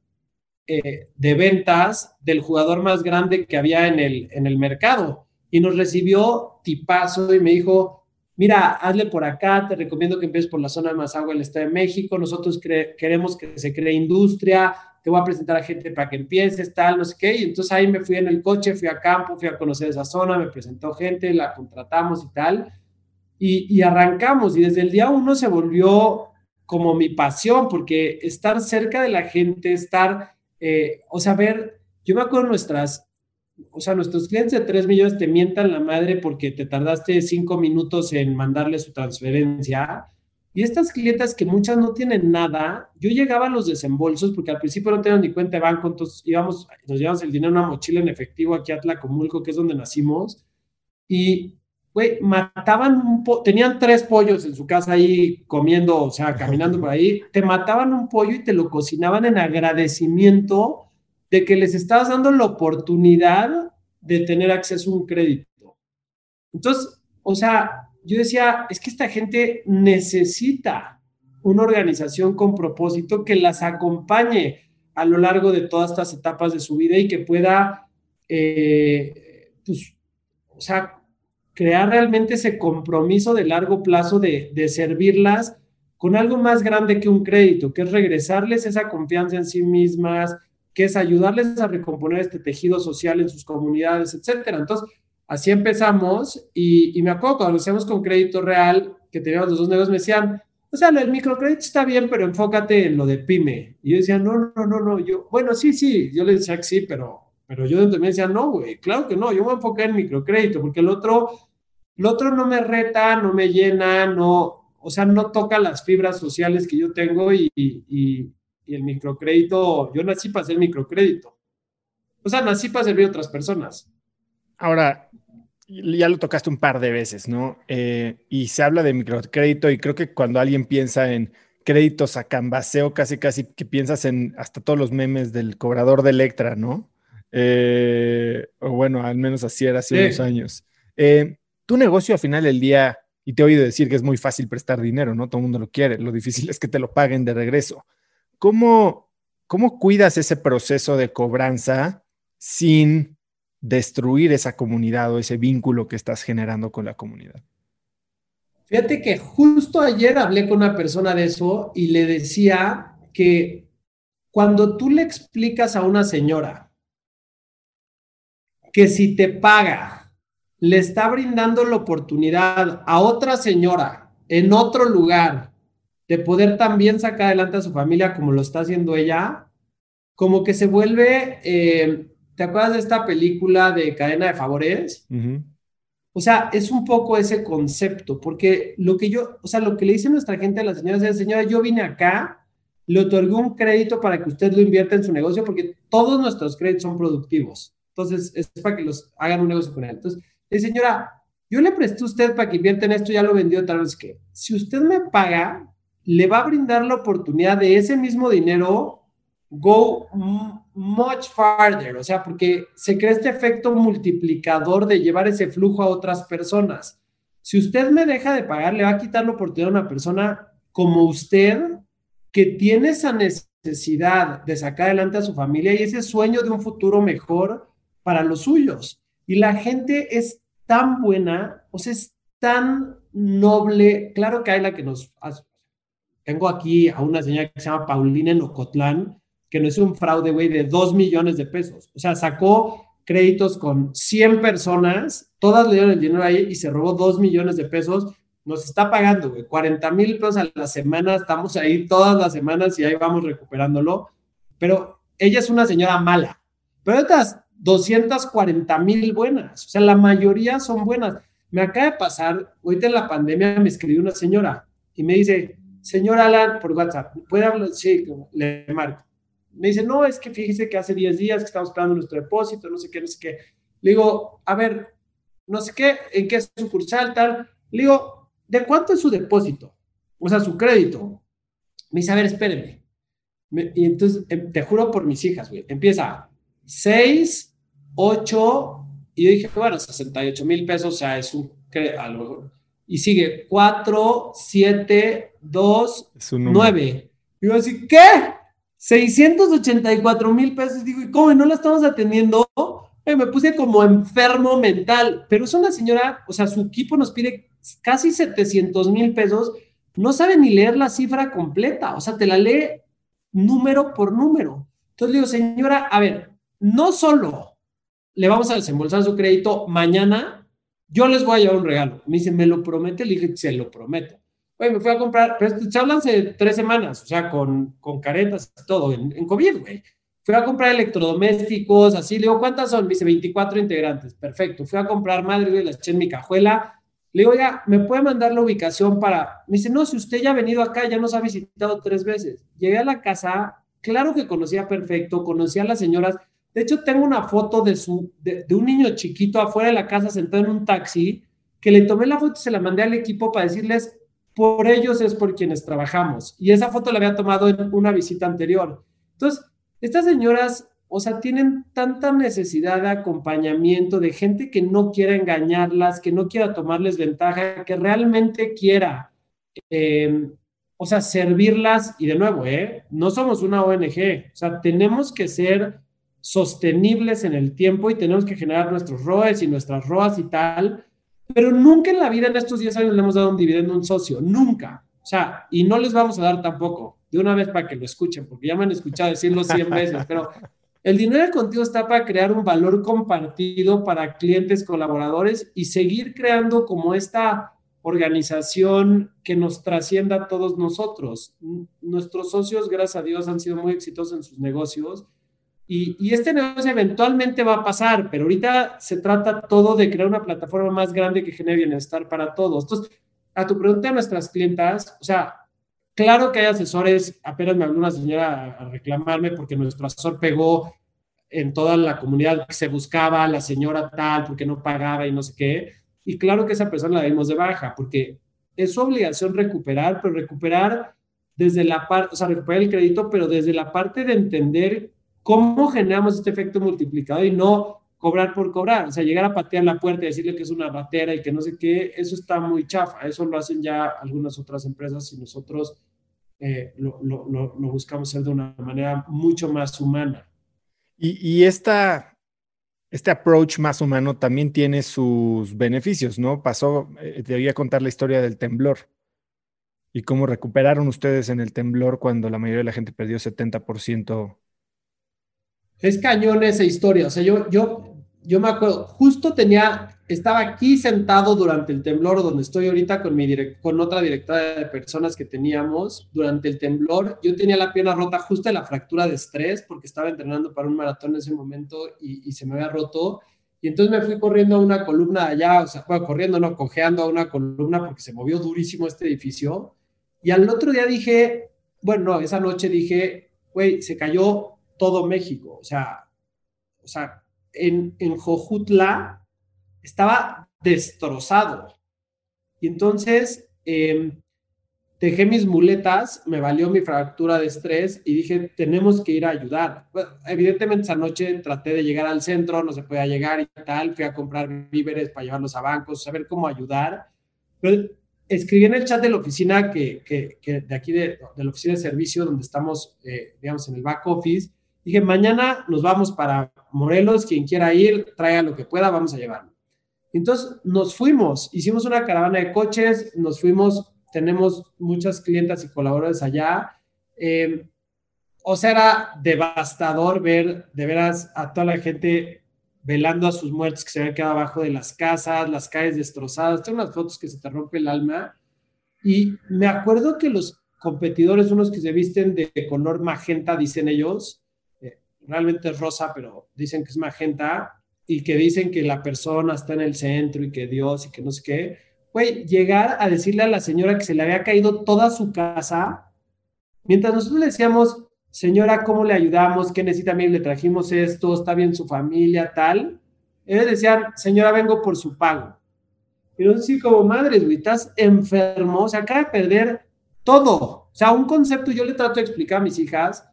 eh, de ventas del jugador más grande que había en el, en el mercado y nos recibió tipazo y me dijo, mira, hazle por acá, te recomiendo que empieces por la zona de Mazagua del Estado de México, nosotros queremos que se cree industria, te voy a presentar a gente para que empieces, tal, no sé qué, y entonces ahí me fui en el coche, fui a campo, fui a conocer esa zona, me presentó gente, la contratamos y tal, y, arrancamos, y desde el día uno se volvió como mi pasión, porque estar cerca de la gente, estar, eh, o sea, ver, yo me acuerdo nuestras o sea, nuestros clientes de 3 millones te mientan la madre porque te tardaste 5 minutos en mandarle su transferencia. Y estas clientas que muchas no tienen nada, yo llegaba a los desembolsos porque al principio no tenían ni cuenta de banco, entonces íbamos, nos llevamos el dinero en una mochila en efectivo aquí a Tlacomulco, que es donde nacimos, y, güey, mataban un pollo, tenían tres pollos en su casa ahí comiendo, o sea, caminando por ahí, te mataban un pollo y te lo cocinaban en agradecimiento de que les estabas dando la oportunidad de tener acceso a un crédito. Entonces, o sea, yo decía, es que esta gente necesita una organización con propósito que las acompañe a lo largo de todas estas etapas de su vida y que pueda, eh, pues, o sea, crear realmente ese compromiso de largo plazo de, de servirlas con algo más grande que un crédito, que es regresarles esa confianza en sí mismas, que es ayudarles a recomponer este tejido social en sus comunidades, etcétera. Entonces, así empezamos y, me acuerdo cuando hacíamos con crédito real, que teníamos los dos negocios, me decían, o sea, el microcrédito está bien, pero enfócate en lo de pyme. Y yo decía, no, no, no, no, yo, bueno, sí, sí, yo le decía que sí, pero, pero yo también decía, no, güey, claro que no, yo me voy en microcrédito, porque el otro, el otro no me reta, no me llena, no, o sea, no toca las fibras sociales que yo tengo y, y, y el microcrédito, yo nací para hacer microcrédito. O sea, nací para servir a otras personas. Ahora, ya lo tocaste un par de veces, ¿no? Eh, y se habla de microcrédito y creo que cuando alguien piensa en créditos a cambaseo, casi casi que piensas en hasta todos los memes del cobrador de Electra, ¿no? Eh, o bueno, al menos así era hace unos años. Eh, tu negocio al final del día, y te he oído decir que es muy fácil prestar dinero, ¿no? Todo el mundo lo quiere, lo difícil es que te lo paguen de regreso. ¿Cómo, cómo cuidas ese proceso de cobranza sin destruir esa comunidad o ese vínculo que estás generando con la comunidad? Fíjate que justo ayer hablé con una persona de eso y le decía que cuando tú le explicas a una señora que si te paga, le está brindando la oportunidad a otra señora en otro lugar de poder también sacar adelante a su familia como lo está haciendo ella, como que se vuelve eh, ¿Te acuerdas de esta película de cadena de favores? O sea, es un poco ese concepto, porque lo que yo, o sea, lo que le dice nuestra gente a la señora es, señora, yo vine acá, le otorgué un crédito para que usted lo invierta en su negocio, porque todos nuestros créditos son productivos. Entonces, es para que los hagan un negocio con él. Entonces, señora, yo le presté a usted para que invierta en esto, ya lo vendió, tal vez que, si usted me paga, le va a brindar la oportunidad de ese mismo dinero go much farther, o sea, porque se crea este efecto multiplicador de llevar ese flujo a otras personas. Si usted me deja de pagar, le va a quitar la oportunidad a una persona como usted que tiene esa necesidad de sacar adelante a su familia y ese sueño de un futuro mejor para los suyos. Y la gente es tan buena, o sea, es tan noble. Claro que hay la que nos... Tengo aquí a una señora que se llama Paulina en Ocotlán, que no es un fraude, güey, de 2 millones de pesos. O sea, sacó créditos con 100 personas, todas le dieron el dinero ahí y se robó 2 millones de pesos. Nos está pagando, güey, 40 mil pesos a la semana, estamos ahí todas las semanas y ahí vamos recuperándolo. Pero ella es una señora mala. Pero estas 240 mil buenas, o sea, la mayoría son buenas. Me acaba de pasar, ahorita en la pandemia me escribió una señora y me dice, señora Alan, por WhatsApp, ¿puede hablar? Sí, le marco me dice, no, es que fíjese que hace 10 días que estamos esperando nuestro depósito, no sé qué, no sé qué. Le digo, a ver, no sé qué, en qué sucursal, tal. Le digo, ¿de cuánto es su depósito? O sea, su crédito. Me dice, a ver, espérenme. y entonces, em, te juro por mis hijas, güey, empieza 6, 8, y yo dije, bueno, 68 mil pesos, o sea, es un, a lo mejor. Y sigue 4, 7, 2, 9. Y yo así, ¿qué? 684 mil pesos. Digo, ¿y cómo no la estamos atendiendo? me puse como enfermo mental, pero es una señora, o sea, su equipo nos pide casi 700 mil pesos, no sabe ni leer la cifra completa, o sea, te la lee número por número. Entonces le digo, señora, a ver, no solo le vamos a desembolsar su crédito mañana, yo les voy a llevar un regalo. Me dice, ¿me lo promete? Le dije, se lo prometo. Güey, me fui a comprar, pero se hablan hace tres semanas, o sea, con, con caretas y todo, en, en COVID, güey. Fui a comprar electrodomésticos, así, le digo, ¿cuántas son? Me dice, 24 integrantes, perfecto. Fui a comprar, madre, güey, las eché en mi cajuela. Le digo, ya, ¿me puede mandar la ubicación para...? Me dice, no, si usted ya ha venido acá, ya nos ha visitado tres veces. Llegué a la casa, claro que conocía perfecto, conocía a las señoras. De hecho, tengo una foto de, su, de, de un niño chiquito afuera de la casa sentado en un taxi, que le tomé la foto y se la mandé al equipo para decirles, por ellos es por quienes trabajamos. Y esa foto la había tomado en una visita anterior. Entonces, estas señoras, o sea, tienen tanta necesidad de acompañamiento, de gente que no quiera engañarlas, que no quiera tomarles ventaja, que realmente quiera, eh, o sea, servirlas. Y de nuevo, ¿eh? No somos una ONG, o sea, tenemos que ser sostenibles en el tiempo y tenemos que generar nuestros ROEs y nuestras ROAS y tal, pero nunca en la vida, en estos 10 años, le hemos dado un dividendo a un socio, nunca. O sea, y no les vamos a dar tampoco, de una vez para que lo escuchen, porque ya me han escuchado decirlo 100 veces, pero el dinero contigo está para crear un valor compartido para clientes, colaboradores y seguir creando como esta organización que nos trascienda a todos nosotros. Nuestros socios, gracias a Dios, han sido muy exitosos en sus negocios y, y, este negocio eventualmente va a pasar, pero ahorita se trata todo de crear una plataforma más grande que genere bienestar para todos. Entonces, a tu pregunta a nuestras clientas, o sea, claro que hay asesores, apenas me habló una señora a reclamarme porque nuestro asesor pegó en toda la comunidad que se buscaba la señora tal porque no pagaba y no sé qué. Y claro que esa persona la dimos de baja porque es su obligación recuperar, pero recuperar desde la parte, o sea, recuperar el crédito, pero desde la parte de entender cómo generamos este efecto multiplicador y no cobrar por cobrar, o sea, llegar a patear la puerta y decirle que es una ratera y que no sé qué, eso está muy chafa, eso lo hacen ya algunas otras empresas y nosotros eh, lo, lo, lo, buscamos hacer de una manera mucho más humana. Y, y esta, este approach más humano también tiene sus beneficios, ¿no? Pasó, eh, te voy a contar la historia del temblor y cómo recuperaron ustedes en el temblor cuando la mayoría de la gente perdió 70%. Es cañón esa historia, o sea, yo, yo yo me acuerdo, justo tenía, estaba aquí sentado durante el temblor, donde estoy ahorita con, mi con otra directora de personas que teníamos durante el temblor. Yo tenía la pierna rota justo de la fractura de estrés, porque estaba entrenando para un maratón en ese momento y, se me había roto. Y entonces me fui corriendo a una columna allá, o sea, bueno, corriendo, no, cojeando a una columna porque se movió durísimo este edificio. Y al otro día dije, bueno, esa noche dije, güey, se cayó todo México. O sea, o sea, en, en Jojutla estaba destrozado. Y entonces em, dejé mis muletas, me valió mi fractura de estrés y dije, tenemos que ir a ayudar. evidentemente esa noche traté de llegar al centro, no se podía llegar y tal, fui a comprar víveres para llevarlos a bancos, saber cómo ayudar. Pero escribí en el chat de la oficina que, que, de aquí de, de, la oficina de servicio donde estamos, eh, digamos, en el back office, Dije, mañana nos vamos para Morelos, quien quiera ir, traiga lo que pueda, vamos a llevarlo. Entonces nos fuimos, hicimos una caravana de coches, nos fuimos, tenemos muchas clientas y colaboradores allá. Eh, o sea, era devastador ver de veras a toda la gente velando a sus muertos que se habían quedado abajo de las casas, las calles destrozadas. Tengo unas fotos que se te rompe el alma. Y me acuerdo que los competidores, unos que se visten de color magenta, dicen ellos, realmente es rosa, pero dicen que es magenta, y que dicen que la persona está en el centro y que Dios y que no sé qué, güey, llegar a decirle a la señora que se le había caído toda su casa, mientras nosotros le decíamos, señora, ¿cómo le ayudamos? ¿Qué necesita? Mire, le trajimos esto, está bien su familia, tal. Ellos decían, señora, vengo por su pago. Y nosotros sí, como madres, güey, estás enfermo, o sea, acaba de perder todo. O sea, un concepto, yo le trato de explicar a mis hijas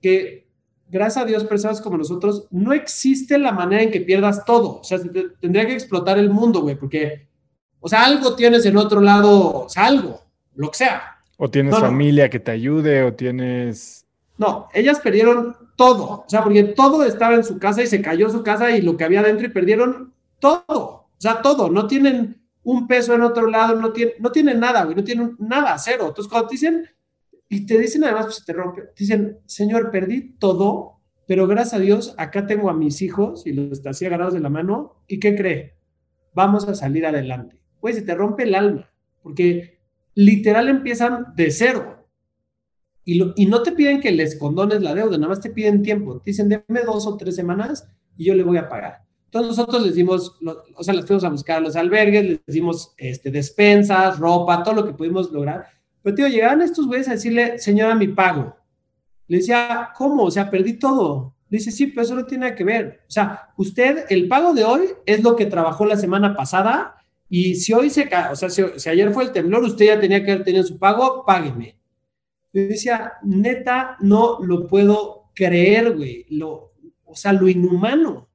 que gracias a Dios, personas como nosotros, no existe la manera en que pierdas todo. O sea, tendría que explotar el mundo, güey, porque, o sea, algo tienes en otro lado, o sea, algo, lo que sea. O tienes familia que te ayude, o tienes... No, ellas perdieron todo, o sea, porque todo estaba en su casa y se cayó su casa y lo que había dentro y perdieron todo, o sea, todo, no tienen un peso en otro lado, no tienen, no tienen nada, güey, no tienen nada, cero. Entonces, cuando te dicen, y te dicen además, pues te rompe, dicen, Señor, perdí todo, pero gracias a Dios, acá tengo a mis hijos y los así agarrados de la mano, ¿y qué cree? Vamos a salir adelante. Pues se te rompe el alma, porque literal empiezan de cero. Y, y no te piden que les condones la deuda, nada más te piden tiempo. Te dicen, déme dos o tres semanas y yo le voy a pagar. Entonces nosotros les dimos, o sea, les fuimos a buscar a los albergues, les dimos este, despensas, ropa, todo lo que pudimos lograr pero, tío, llegaban estos güeyes a decirle, señora, mi pago. Le decía, ¿cómo? O sea, perdí todo. Le dice, sí, pero eso no tiene nada que ver. O sea, usted, el pago de hoy es lo que trabajó la semana pasada y si hoy se cae, o sea, si, ayer fue el temblor, usted ya tenía que haber tenido su pago, págueme. Le decía, neta, no lo puedo creer, güey. Lo, o sea, lo inhumano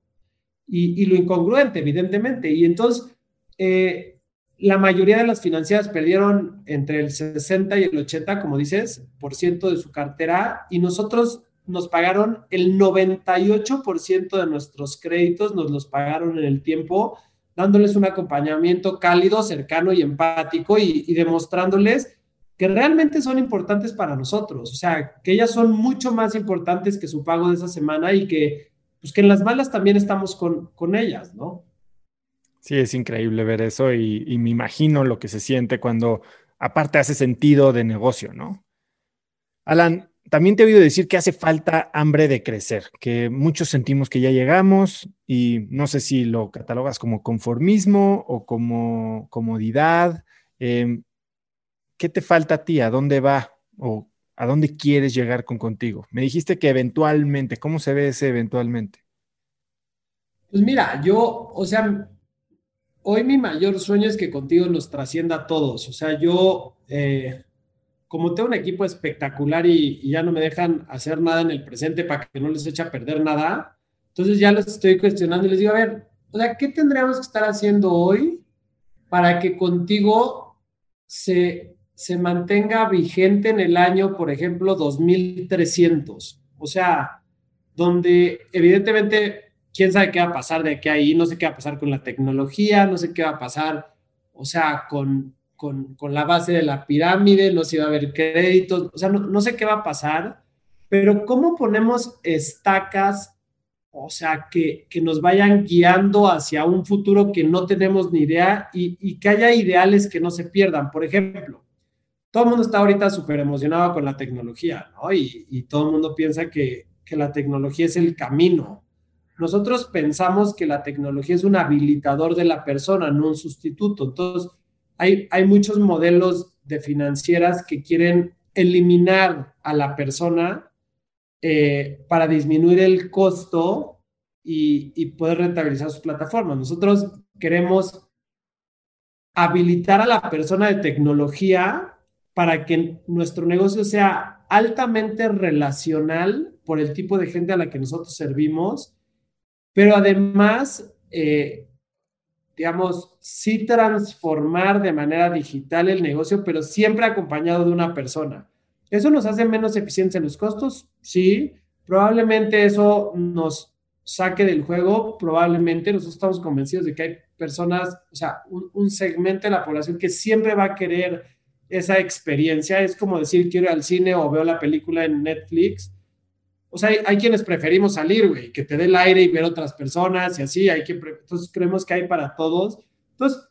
y, y lo incongruente, evidentemente. Y entonces, eh, la mayoría de las financiadas perdieron entre el 60 y el 80, como dices, por ciento de su cartera y nosotros nos pagaron el 98% de nuestros créditos, nos los pagaron en el tiempo, dándoles un acompañamiento cálido, cercano y empático y, demostrándoles que realmente son importantes para nosotros, o sea, que ellas son mucho más importantes que su pago de esa semana y que, pues que en las malas también estamos con, con ellas, ¿no? Sí, es increíble ver eso y, me imagino lo que se siente cuando aparte hace sentido de negocio, ¿no? Alan, también te he oído decir que hace falta hambre de crecer, que muchos sentimos que ya llegamos y no sé si lo catalogas como conformismo o como comodidad. Em, ¿Qué te falta a ti? ¿A dónde va? ¿O a dónde quieres llegar con contigo? Me dijiste que eventualmente, ¿cómo se ve ese eventualmente? Pues mira, yo, o sea, hoy mi mayor sueño es que contigo nos trascienda a todos. O sea, yo, eh, como tengo un equipo espectacular y, ya no me dejan hacer nada en el presente para que no les eche a perder nada, entonces ya les estoy cuestionando y les digo, a ver, o sea, ¿qué tendríamos que estar haciendo hoy para que contigo se, se mantenga vigente en el año, por ejemplo, 2300? O sea, donde evidentemente quién sabe qué va a pasar de aquí a ahí, no sé qué va a pasar con la tecnología, no sé qué va a pasar, o sea, con, con, con la base de la pirámide, no sé si va a haber créditos, o sea, no, no, sé qué va a pasar, pero cómo ponemos estacas, o sea, que, que nos vayan guiando hacia un futuro que no tenemos ni idea y, y que haya ideales que no se pierdan. Por ejemplo, todo el mundo está ahorita súper emocionado con la tecnología, ¿no? Y, y todo el mundo piensa que, que la tecnología es el camino, nosotros pensamos que la tecnología es un habilitador de la persona, no un sustituto. Entonces, hay, hay muchos modelos de financieras que quieren eliminar a la persona eh, para disminuir el costo y, y poder rentabilizar sus plataformas. Nosotros queremos habilitar a la persona de tecnología para que nuestro negocio sea altamente relacional por el tipo de gente a la que nosotros servimos pero además, eh, digamos, sí transformar de manera digital el negocio, pero siempre acompañado de una persona. ¿Eso nos hace menos eficientes en los costos? Sí. Probablemente eso nos saque del juego, probablemente nosotros estamos convencidos de que hay personas, o sea, un, un segmento de la población que siempre va a querer esa experiencia. Es como decir, quiero ir al cine o veo la película en Netflix o sea, hay, quienes preferimos salir, güey, que te dé el aire y ver otras personas y así, hay que, entonces creemos que hay para todos. Entonces,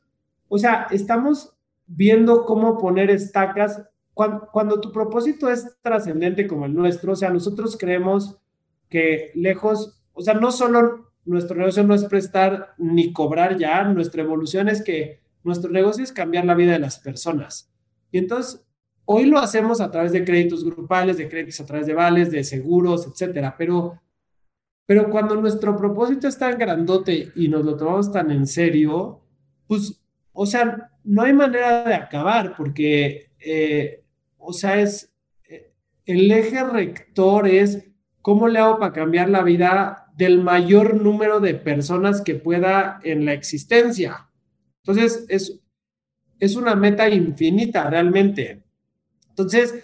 o sea, estamos viendo cómo poner estacas cuando, cuando tu propósito es trascendente como el nuestro, o sea, nosotros creemos que lejos, o sea, no solo nuestro negocio no es prestar ni cobrar ya, nuestra evolución es que nuestro negocio es cambiar la vida de las personas. Y entonces, Hoy lo hacemos a través de créditos grupales, de créditos a través de vales, de seguros, etcétera, pero, pero cuando nuestro propósito es tan grandote y nos lo tomamos tan en serio, pues, o sea, no hay manera de acabar porque, eh, o sea, es, eh, el eje rector es cómo le hago para cambiar la vida del mayor número de personas que pueda en la existencia. Entonces, es, es una meta infinita realmente. Entonces,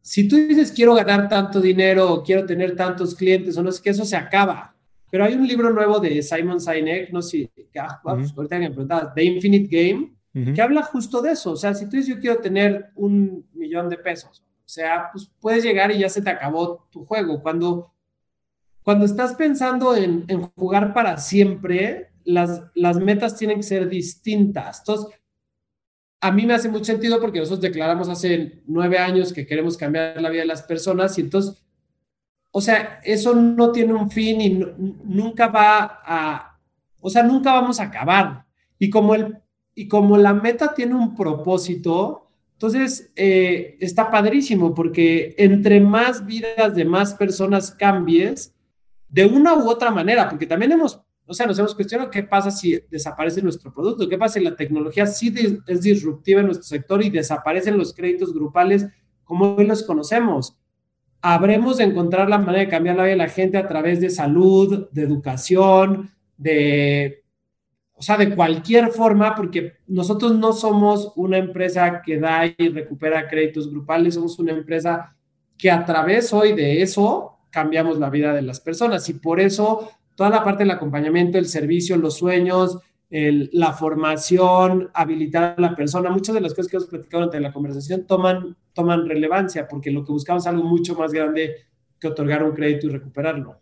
si tú dices quiero ganar tanto dinero, quiero tener tantos clientes o no sé qué, eso se acaba. Pero hay un libro nuevo de Simon Sinek, no sé, que, ah, pues, ahorita me preguntabas, The Infinite Game, que habla justo de eso. O sea, si tú dices yo quiero tener un millón de pesos, o sea, pues puedes llegar y ya se te acabó tu juego. Cuando, cuando estás pensando en, en jugar para siempre, las, las metas tienen que ser distintas. Entonces, a mí me hace mucho sentido porque nosotros declaramos hace nueve años que queremos cambiar la vida de las personas y entonces, o sea, eso no tiene un fin y nunca va a, o sea, nunca vamos a acabar. Y como, el, y como la meta tiene un propósito, entonces eh, está padrísimo porque entre más vidas de más personas cambies, de una u otra manera, porque también hemos o sea, nos hemos cuestionado qué pasa si desaparece nuestro producto, qué pasa si la tecnología sí es disruptiva en nuestro sector y desaparecen los créditos grupales como hoy los conocemos. Habremos de encontrar la manera de cambiar la vida de la gente a través de salud, de educación, de, o sea, de cualquier forma, porque nosotros no somos una empresa que da y recupera créditos grupales, somos una empresa que a través hoy de eso cambiamos la vida de las personas y por eso toda la parte del acompañamiento, el servicio, los sueños, la formación, habilitar a la persona, muchas de las cosas que hemos platicado durante la conversación toman toman relevancia, porque lo que buscamos es algo mucho más grande que otorgar un crédito y recuperarlo.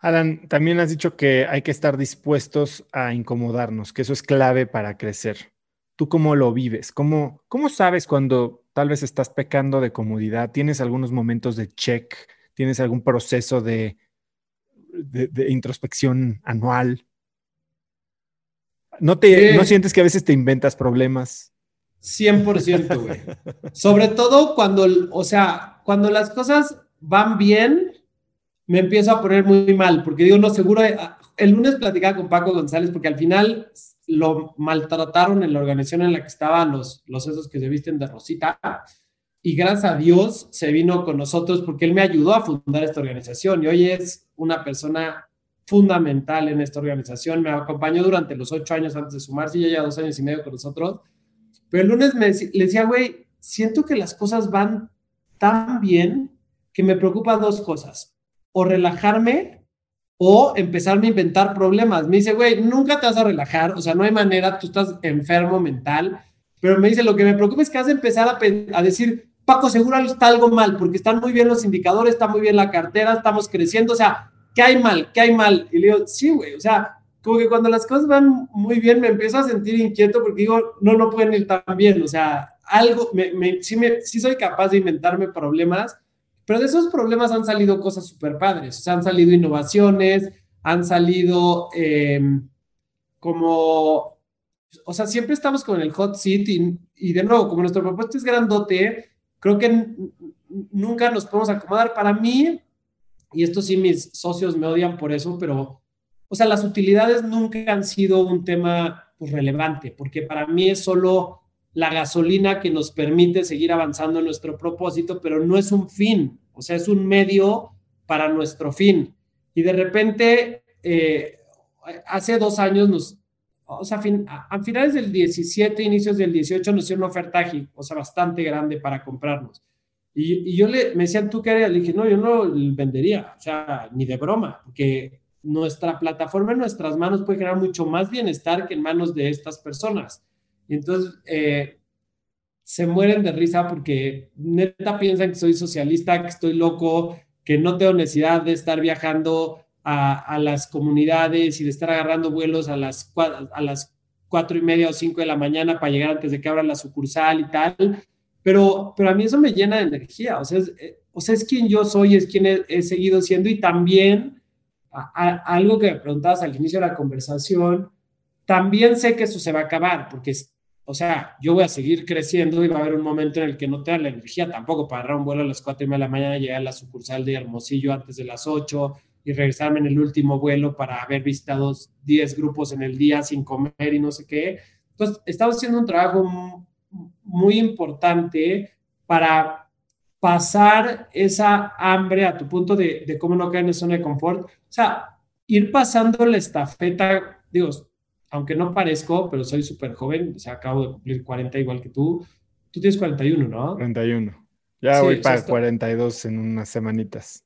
Alan, también has dicho que hay que estar dispuestos a incomodarnos, que eso es clave para crecer. ¿Tú cómo lo vives? ¿Cómo, cómo sabes cuando tal vez estás pecando de comodidad? ¿Tienes algunos momentos de check? ¿Tienes algún proceso de, de, introspección anual? ¿No, te, ¿No sientes que a veces te inventas problemas? 100%, güey. Sobre todo cuando, o sea, cuando las cosas van bien, me empiezo a poner muy mal, porque digo, no, seguro, eh, el lunes platicaba con Paco González, porque al final lo maltrataron en la organización en la que estaban los, los esos que se visten de rosita, y gracias a Dios se vino con nosotros porque él me ayudó a fundar esta organización, y hoy es una persona fundamental en esta organización, me acompañó durante los ocho años antes de sumarse, y ya lleva dos años y medio con nosotros, pero el lunes me le decía, güey, siento que las cosas van tan bien que me preocupa dos cosas o relajarme o empezarme a inventar problemas. Me dice, güey, nunca te vas a relajar, o sea, no hay manera, tú estás enfermo mental, pero me dice, lo que me preocupa es que has de empezar a, a decir, Paco, seguro está algo mal, porque están muy bien los indicadores, está muy bien la cartera, estamos creciendo, o sea, ¿qué hay mal? ¿Qué hay mal? Y le digo, sí, güey, o sea, como que cuando las cosas van muy bien me empiezo a sentir inquieto porque digo, no, no pueden ir tan bien, o sea, algo, me, sí, sí soy capaz de inventarme problemas, pero de esos problemas han salido cosas súper padres, o sea, han salido innovaciones, han salido em, como, o sea, siempre estamos con el hot seat y, y, de nuevo, como nuestro propuesta es grandote, creo que nunca nos podemos acomodar. Para mí, y esto sí mis socios me odian por eso, pero, o sea, las utilidades nunca han sido un tema pues, relevante, porque para mí es solo la gasolina que nos permite seguir avanzando en nuestro propósito, pero no es un fin, o sea, es un medio para nuestro fin. Y de repente, eh, hace dos años nos, o sea, a, finales del 17, inicios del 18, nos dio una oferta o sea, bastante grande para comprarnos. Y, yo le, me decían, ¿tú qué harías? Le dije, no, yo no vendería, o sea, ni de broma, porque nuestra plataforma en nuestras manos puede generar mucho más bienestar que en manos de estas personas. Y entonces eh, se mueren de risa porque neta piensan que soy socialista, que estoy loco, que no tengo necesidad de estar viajando a, las comunidades y de estar agarrando vuelos a las, a las cuatro y media o cinco de la mañana para llegar antes de que abra la sucursal y tal. Pero, pero a mí eso me llena de energía. O sea, es, eh, o sea, es quien yo soy, es quien he, seguido siendo y también algo que me preguntabas al inicio de la conversación, también sé que eso se va a acabar porque o sea, yo voy a seguir creciendo y va a haber un momento en el que no tenga la energía tampoco para agarrar un vuelo a las 4 y media de la mañana, llegar a la sucursal de Hermosillo antes de las 8 y regresarme en el último vuelo para haber visitado 10 grupos en el día sin comer y no sé qué. Entonces, estamos haciendo un trabajo muy importante para pasar esa hambre a tu punto de, de cómo no caer en zona de confort. O sea, ir pasando la estafeta, digo, aunque no parezco, pero soy súper joven, o sea, acabo de cumplir 40 igual que tú. Tú tienes 41, ¿no? 41. Ya voy para 42 en unas semanitas.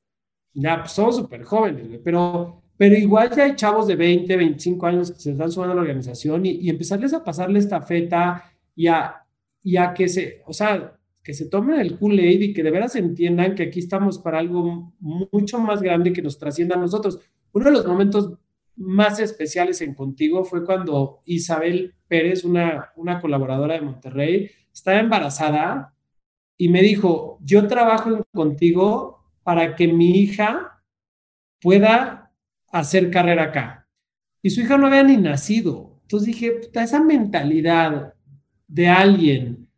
Ya, pues somos súper jóvenes, pero, pero igual ya hay chavos de 20, 25 años que se están sumando a la organización y, y empezarles a pasarle esta feta y a, y a que se, o sea, que se tomen el Kool-Aid y que de veras entiendan que aquí estamos para algo mucho más grande que nos trascienda a nosotros. Uno de los momentos más especiales en Contigo fue cuando Isabel Pérez, una, una colaboradora de Monterrey, estaba embarazada y me dijo, yo trabajo en Contigo para que mi hija pueda hacer carrera acá. Y su hija no había ni nacido. Entonces dije, puta, esa mentalidad de alguien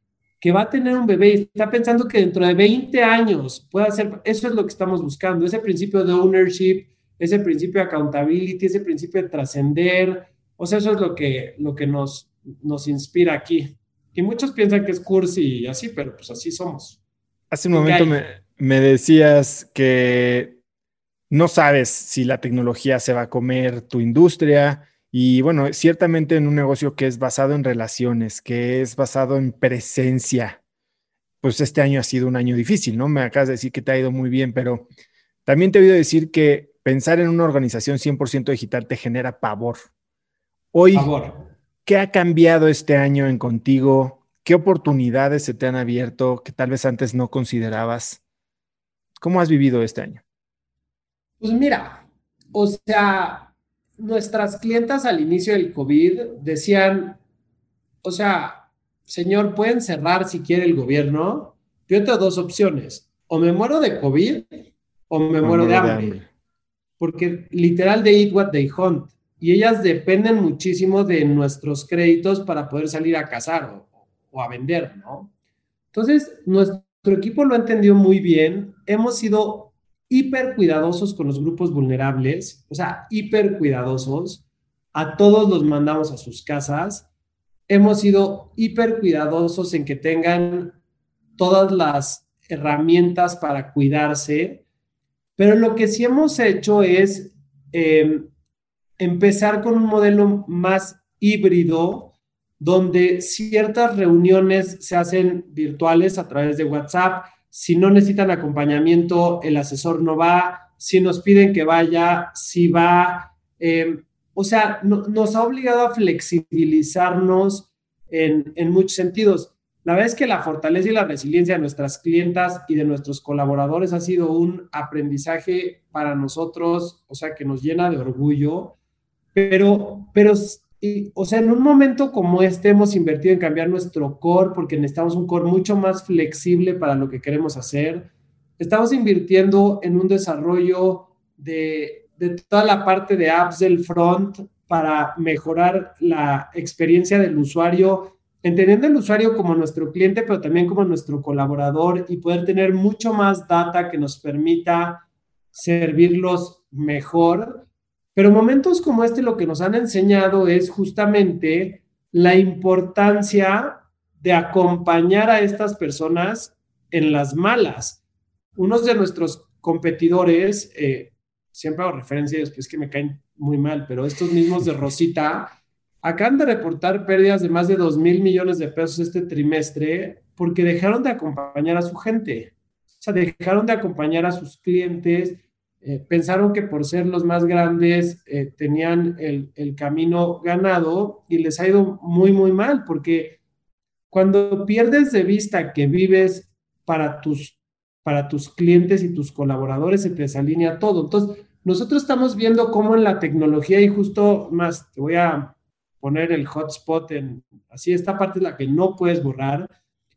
que va a tener un bebé y está pensando que dentro de 20 años pueda hacer, eso es lo que estamos buscando, ese principio de ownership, ese principio de accountability, ese principio de trascender, o sea, eso es lo que, lo que nos, nos inspira aquí. Y muchos piensan que es cursi y así, pero pues así somos. Hace un momento me, me decías que no sabes si la tecnología se va a comer tu industria. Y bueno, ciertamente en un negocio que es basado en relaciones, que es basado en presencia, pues este año ha sido un año difícil, ¿no? Me acabas de decir que te ha ido muy bien, pero también te he oído decir que pensar en una organización 100% digital te genera pavor. Hoy, ¿qué ha cambiado este año en contigo? ¿Qué oportunidades se te han abierto que tal vez antes no considerabas? ¿Cómo has vivido este año? Pues mira, o sea, nuestras clientas al inicio del COVID decían, o sea, señor, pueden cerrar si quiere el gobierno. Yo tengo dos opciones, o me muero de COVID o me, muero, de, hambre. Porque literal de eat what they hunt. Y ellas dependen muchísimo de nuestros créditos para poder salir a cazar o, o a vender, ¿no? Entonces, nuestro equipo lo ha entendido muy bien. Hemos sido hiper cuidadosos con los grupos vulnerables, o sea, hiper cuidadosos. A todos los mandamos a sus casas. Hemos sido hiper cuidadosos en que tengan todas las herramientas para cuidarse. Pero lo que sí hemos hecho es em, empezar con un modelo más híbrido, donde ciertas reuniones se hacen virtuales a través de WhatsApp, si no necesitan acompañamiento, el asesor no va. Si nos piden que vaya, si va. Em, o sea, nos ha obligado a flexibilizarnos en, en muchos sentidos. La verdad es que la fortaleza y la resiliencia de nuestras clientas y de nuestros colaboradores ha sido un aprendizaje para nosotros, o sea, que nos llena de orgullo, pero, pero o sea, en un momento como este hemos invertido en cambiar nuestro core porque necesitamos un core mucho más flexible para lo que queremos hacer. Estamos invirtiendo en un desarrollo de, de toda la parte de apps del front para mejorar la experiencia del usuario, entendiendo el usuario como nuestro cliente, pero también como nuestro colaborador y poder tener mucho más data que nos permita servirlos mejor pero momentos como este lo que nos han enseñado es justamente la importancia de acompañar a estas personas en las malas. Unos de nuestros competidores, eh, siempre hago referencia y después que me caen muy mal, pero estos mismos de Rosita, acaban de reportar pérdidas de más de 2 mil millones de pesos este trimestre porque dejaron de acompañar a su gente. O sea, dejaron de acompañar a sus clientes, eh, pensaron que por ser los más grandes eh, tenían el, el, camino ganado y les ha ido muy, muy mal, porque cuando pierdes de vista que vives para tus, para tus clientes y tus colaboradores, se te desalinea todo. Entonces, nosotros estamos viendo cómo en la tecnología, y justo más, te voy a poner el hotspot en, así, esta parte es la que no puedes borrar,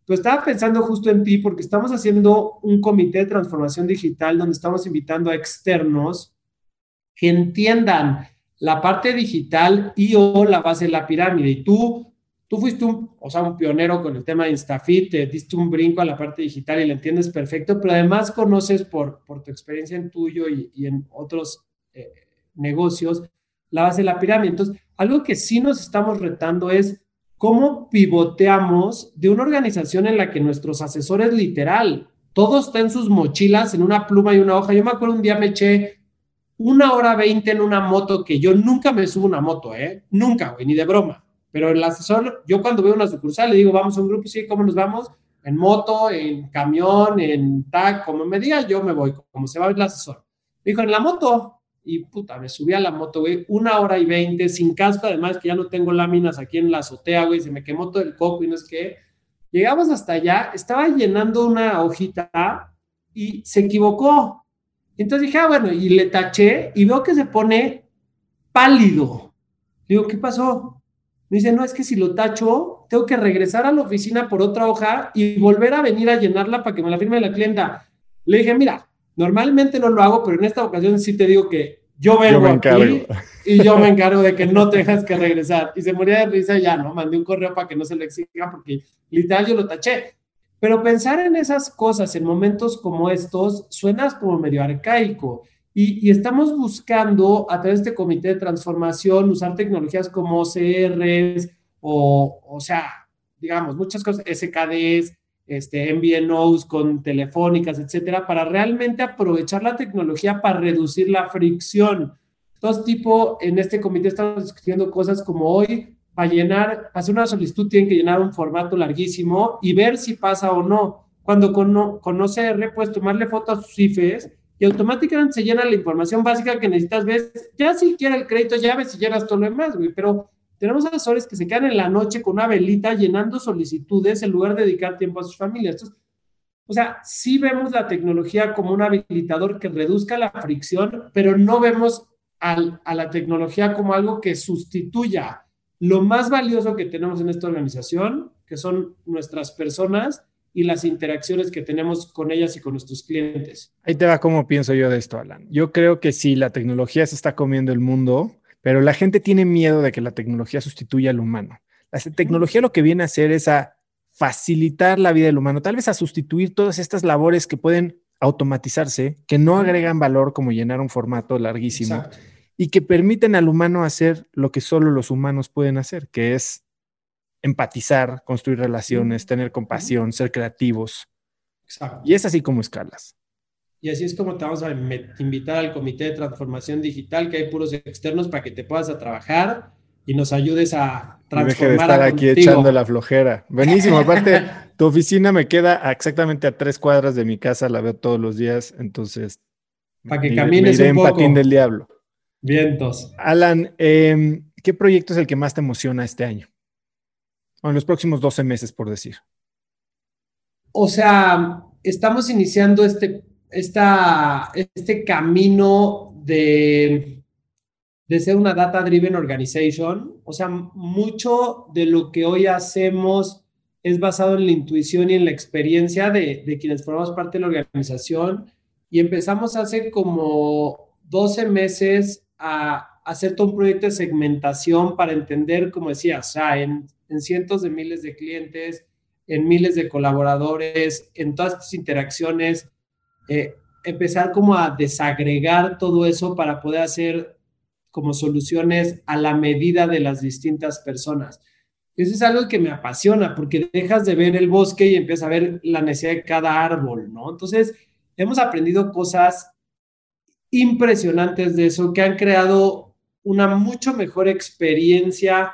pues estaba pensando justo en ti porque estamos haciendo un comité de transformación digital donde estamos invitando a externos que entiendan la parte digital y o la base de la pirámide. Y tú, tú fuiste un, o sea, un pionero con el tema de Instafit, te diste un brinco a la parte digital y la entiendes perfecto, pero además conoces por, por tu experiencia en tuyo y, y en otros eh, negocios la base de la pirámide. Entonces, algo que sí nos estamos retando es cómo pivoteamos de una organización en la que nuestros asesores literal, todo está en sus mochilas, en una pluma y una hoja. Yo me acuerdo un día me eché una hora veinte en una moto que yo nunca me subo una moto, ¿eh? Nunca, güey, ni de broma. Pero el asesor, yo cuando veo una sucursal le digo, vamos a un grupo, sí, ¿cómo nos vamos? En moto, en camión, en tac, como me diga, yo me voy, como se va el asesor. dijo, en la moto, y puta, me subí a la moto, güey, una hora y veinte, sin casco, además que ya no tengo láminas aquí en la azotea, güey, se me quemó todo el coco y no es que. Llegamos hasta allá, estaba llenando una hojita y se equivocó. Entonces dije, ah, bueno, y le taché y veo que se pone pálido. Digo, ¿qué pasó? Me dice, no, es que si lo tacho, tengo que regresar a la oficina por otra hoja y volver a venir a llenarla para que me la firme la clienta. Le dije, mira, Normalmente no lo hago, pero en esta ocasión sí te digo que yo vengo aquí y yo me encargo de que no tengas que regresar. Y se moría de risa ya, ¿no? Mandé un correo para que no se lo exija porque literal yo lo taché. Pero pensar en esas cosas en momentos como estos suena como medio arcaico. Y, y, estamos buscando a través de este comité de transformación usar tecnologías como CRs o, o sea, digamos, muchas cosas, SKDs, este, MVNOs con telefónicas, etcétera, para realmente aprovechar la tecnología para reducir la fricción. Todo tipo, en este comité estamos discutiendo cosas como hoy, para llenar, hacer una solicitud tienen que llenar un formato larguísimo y ver si pasa o no. Cuando con OCR puedes tomarle foto a sus IFES y automáticamente se llena la información básica que necesitas, ves, ya si quiere el crédito, ya ves si llenas todo lo demás, güey, pero tenemos asesores que se quedan en la noche con una velita llenando solicitudes en lugar de dedicar tiempo a sus familias. Entonces, o sea, sí vemos la tecnología como un habilitador que reduzca la fricción, pero no vemos a la tecnología como algo que sustituya lo más valioso que tenemos en esta organización, que son nuestras personas y las interacciones que tenemos con ellas y con nuestros clientes. Ahí te va cómo pienso yo de esto, Alan. Yo creo que sí, la tecnología se está comiendo el mundo, pero la gente tiene miedo de que la tecnología sustituya al humano. La tecnología lo que viene a hacer es a facilitar la vida del humano, tal vez a sustituir todas estas labores que pueden automatizarse, que no agregan valor como llenar un formato larguísimo y que permiten al humano hacer lo que solo los humanos pueden hacer, que es empatizar, construir relaciones, tener compasión, ser creativos. Y es así como escalas. Y así es como te vamos a invitar al Comité de Transformación Digital, que hay puros externos para que te puedas a trabajar y nos ayudes a transformar. deje de estar aquí echando la flojera. Buenísimo. Aparte, tu oficina me queda exactamente a tres cuadras de mi casa, la veo todos los días, entonces. Para que camines un poco. patín del diablo. Vientos. Alan, em, ¿qué proyecto es el que más te emociona este año? O en los próximos 12 meses, por decir. O sea, estamos iniciando este, esta, este camino de de ser una data-driven organization. O sea, mucho de lo que hoy hacemos es basado en la intuición y en la experiencia de, de quienes formamos parte de la organización. Y empezamos hace como 12 meses a hacer todo un proyecto de segmentación para entender, como decía, o sea, en, en cientos de miles de clientes, en miles de colaboradores, en todas estas interacciones, eh, empezar como a desagregar todo eso para poder hacer como soluciones a la medida de las distintas personas. Eso es algo que me apasiona porque dejas de ver el bosque y empiezas a ver la necesidad de cada árbol, ¿no? Entonces, hemos aprendido cosas impresionantes de eso que han creado una mucho mejor experiencia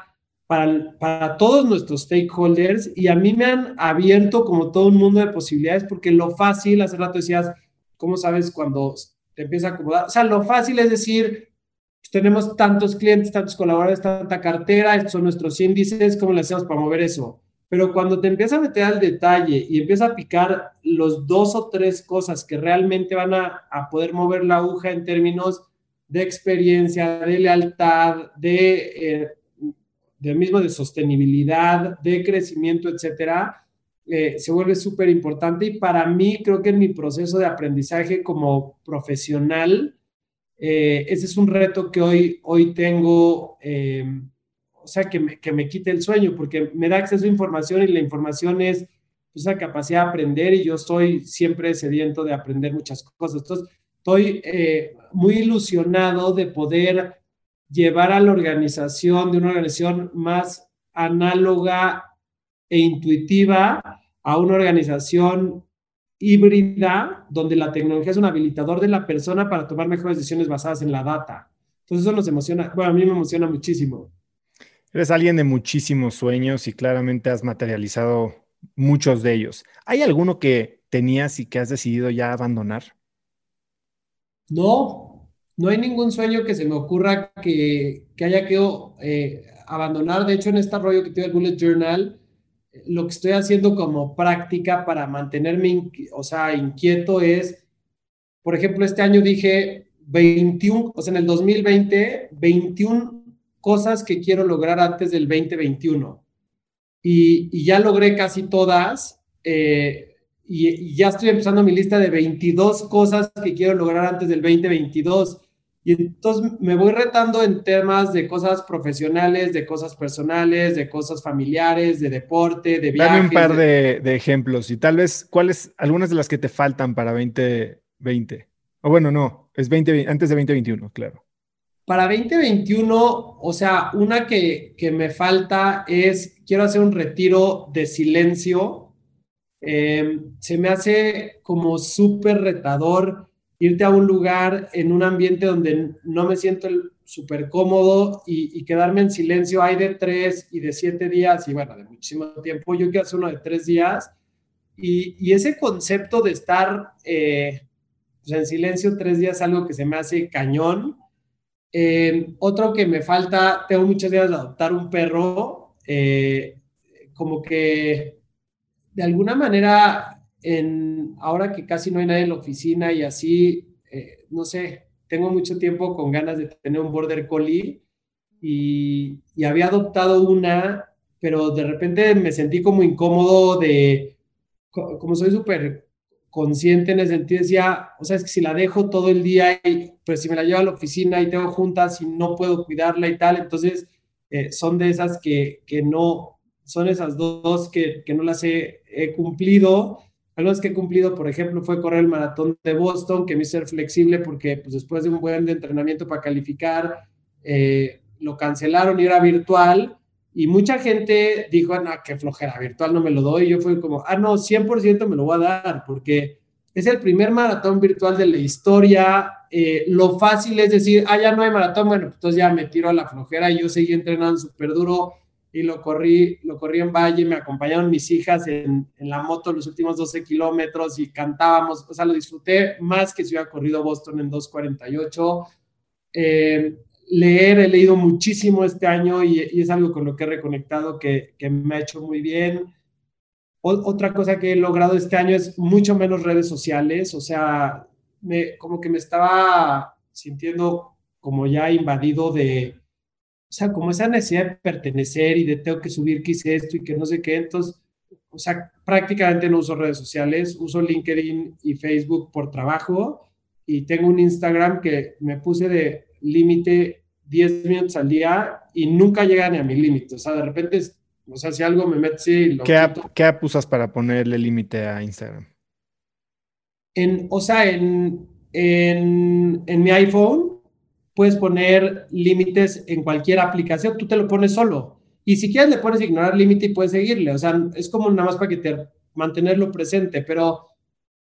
para, para todos nuestros stakeholders y a mí me han abierto como todo un mundo de posibilidades porque lo fácil, hace rato decías, ¿cómo sabes cuando te empieza a acomodar? O sea, lo fácil es decir, tenemos tantos clientes, tantos colaboradores, tanta cartera, estos son nuestros índices, ¿cómo le hacemos para mover eso? Pero cuando te empieza a meter al detalle y empieza a picar los dos o tres cosas que realmente van a, a poder mover la aguja en términos de experiencia, de lealtad, de, eh, de mismo de sostenibilidad, de crecimiento, etcétera, eh, se vuelve súper importante. Y para mí, creo que en mi proceso de aprendizaje como profesional, eh, ese es un reto que hoy, hoy tengo, eh, o sea, que me, que me quite el sueño, porque me da acceso a información y la información es esa capacidad de aprender y yo estoy siempre sediento de aprender muchas cosas. Entonces, estoy eh, muy ilusionado de poder llevar a la organización, de una organización más análoga e intuitiva a una organización híbrida, donde la tecnología es un habilitador de la persona para tomar mejores decisiones basadas en la data. Entonces eso nos emociona, bueno, a mí me emociona muchísimo. Eres alguien de muchísimos sueños y claramente has materializado muchos de ellos. ¿Hay alguno que tenías y que has decidido ya abandonar? No, no hay ningún sueño que se me ocurra que, haya que eh, abandonar. De hecho, en este rollo que tengo el Bullet Journal, lo que estoy haciendo como práctica para mantenerme, o sea, inquieto es, por ejemplo, este año dije 21, o sea, en el 2020, 21 cosas que quiero lograr antes del 2021. Y, y ya logré casi todas. Eh, y, y, ya estoy empezando mi lista de 22 cosas que quiero lograr antes del 2022. Y entonces me voy retando en temas de cosas profesionales, de cosas personales, de cosas familiares, de deporte, de viajes. Dame un par de, de, ejemplos y tal vez, ¿cuáles, algunas de las que te faltan para 2020? O bueno, no, es 20, antes de 2021, claro. Para 2021, o sea, una que, que me falta es, quiero hacer un retiro de silencio. Eh, se me hace como súper retador irte a un lugar en un ambiente donde no me siento súper cómodo y, quedarme en silencio. Hay de tres y de siete días y bueno, de muchísimo tiempo. Yo quiero hacer uno de tres días. Y, ese concepto de estar eh, pues, en silencio tres días es algo que se me hace cañón. Eh, otro que me falta, tengo muchas ganas de adoptar un perro, eh, como que de alguna manera, en, ahora que casi no hay nadie en la oficina y así, eh, no sé, tengo mucho tiempo con ganas de tener un border collie y, había adoptado una, pero de repente me sentí como incómodo de, como soy súper consciente en el sentido, decía, o sea, es que si la dejo todo el día, y, pues si me la llevo a la oficina y tengo juntas y no puedo cuidarla y tal, entonces eh, son de esas que, que, no, son esas dos que, que no las he, he cumplido. Algunas que he cumplido, por ejemplo, fue correr el maratón de Boston, que me hizo ser flexible porque pues, después de un buen entrenamiento para calificar, eh, lo cancelaron y era virtual. Y mucha gente dijo, no, qué flojera, virtual no me lo doy. Y yo fui como, ah, no, 100% me lo voy a dar, porque es el primer maratón virtual de la historia. Eh, lo fácil es decir, ah, ya no hay maratón, bueno, pues entonces ya me tiro a la flojera y yo seguí entrenando súper duro y lo corrí, lo corrí en Valle, me acompañaron mis hijas en, en, la moto los últimos 12 kilómetros y cantábamos, o sea, lo disfruté más que si hubiera corrido Boston en 2.48. Eh, leer, he leído muchísimo este año y, y, es algo con lo que he reconectado que, que me ha hecho muy bien. O, otra cosa que he logrado este año es mucho menos redes sociales, o sea, me, como que me estaba sintiendo como ya invadido de, o sea, como esa necesidad de pertenecer y de tengo que subir que hice esto y que no sé qué, entonces, o sea, prácticamente no uso redes sociales, uso LinkedIn y Facebook por trabajo y tengo un Instagram que me puse de límite 10 minutos al día y nunca llega ni a mi límite. O sea, de repente, o sea, si algo me mete, sí, lo ¿Qué, app, ¿Qué app usas para ponerle límite a Instagram? En, o sea, en, en, en mi iPhone puedes poner límites en cualquier aplicación, tú te lo pones solo. Y si quieres le pones ignorar límite y puedes seguirle. O sea, es como nada más para que te mantenerlo presente, pero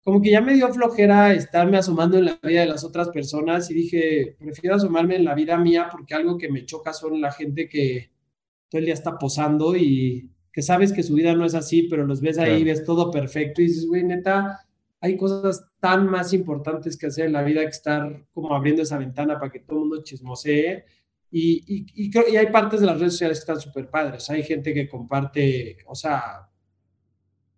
como que ya me dio flojera estarme asomando en la vida de las otras personas y dije, prefiero asomarme en la vida mía porque algo que me choca son la gente que todo el día está posando y que sabes que su vida no es así, pero los ves ahí, ves todo perfecto y dices, güey, neta, hay cosas tan más importantes que hacer en la vida que estar como abriendo esa ventana para que todo el mundo chismosee. Y, y, y, y hay partes de las redes sociales que están súper padres. Hay gente que comparte, o sea,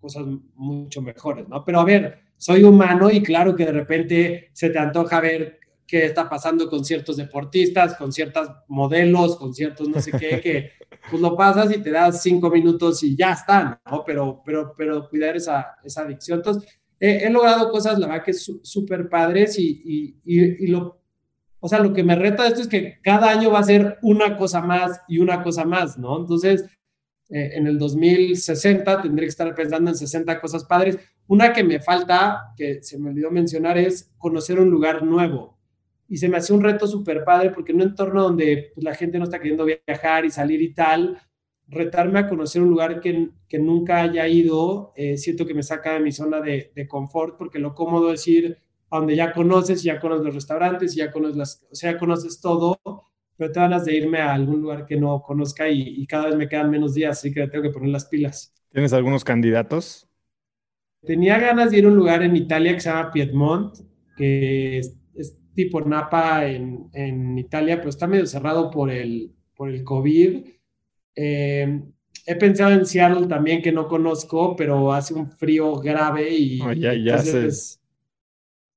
cosas mucho mejores, ¿no? Pero a ver, soy humano y claro que de repente se te antoja ver qué está pasando con ciertos deportistas, con ciertos modelos, con ciertos no sé qué, que pues lo pasas y te das cinco minutos y ya están, ¿no? Pero, pero, pero cuidar esa, esa adicción. Entonces, he, he logrado cosas, la verdad que súper padres y, y, y, y, lo, o sea, lo que me reta de esto es que cada año va a ser una cosa más y una cosa más, ¿no? Entonces, eh, en el 2060 tendré que estar pensando en 60 cosas padres. Una que me falta, que se me olvidó mencionar, es conocer un lugar nuevo. Y se me hace un reto súper padre porque en un entorno donde pues, la gente no está queriendo viajar y salir y tal, retarme a conocer un lugar que, que nunca haya ido, eh, siento que me saca de mi zona de, de, confort porque lo cómodo es ir a donde ya conoces, ya conoces los restaurantes, ya conoces, las, o sea, conoces todo, pero te ganas de irme a algún lugar que no conozca y, y cada vez me quedan menos días, así que tengo que poner las pilas. ¿Tienes algunos candidatos? Tenía ganas de ir a un lugar en Italia que se llama Piedmont, que es, es tipo Napa en, en, Italia, pero está medio cerrado por el, por el COVID. Eh, he pensado en Seattle también, que no conozco, pero hace un frío grave y... Oh, ya, ya entonces,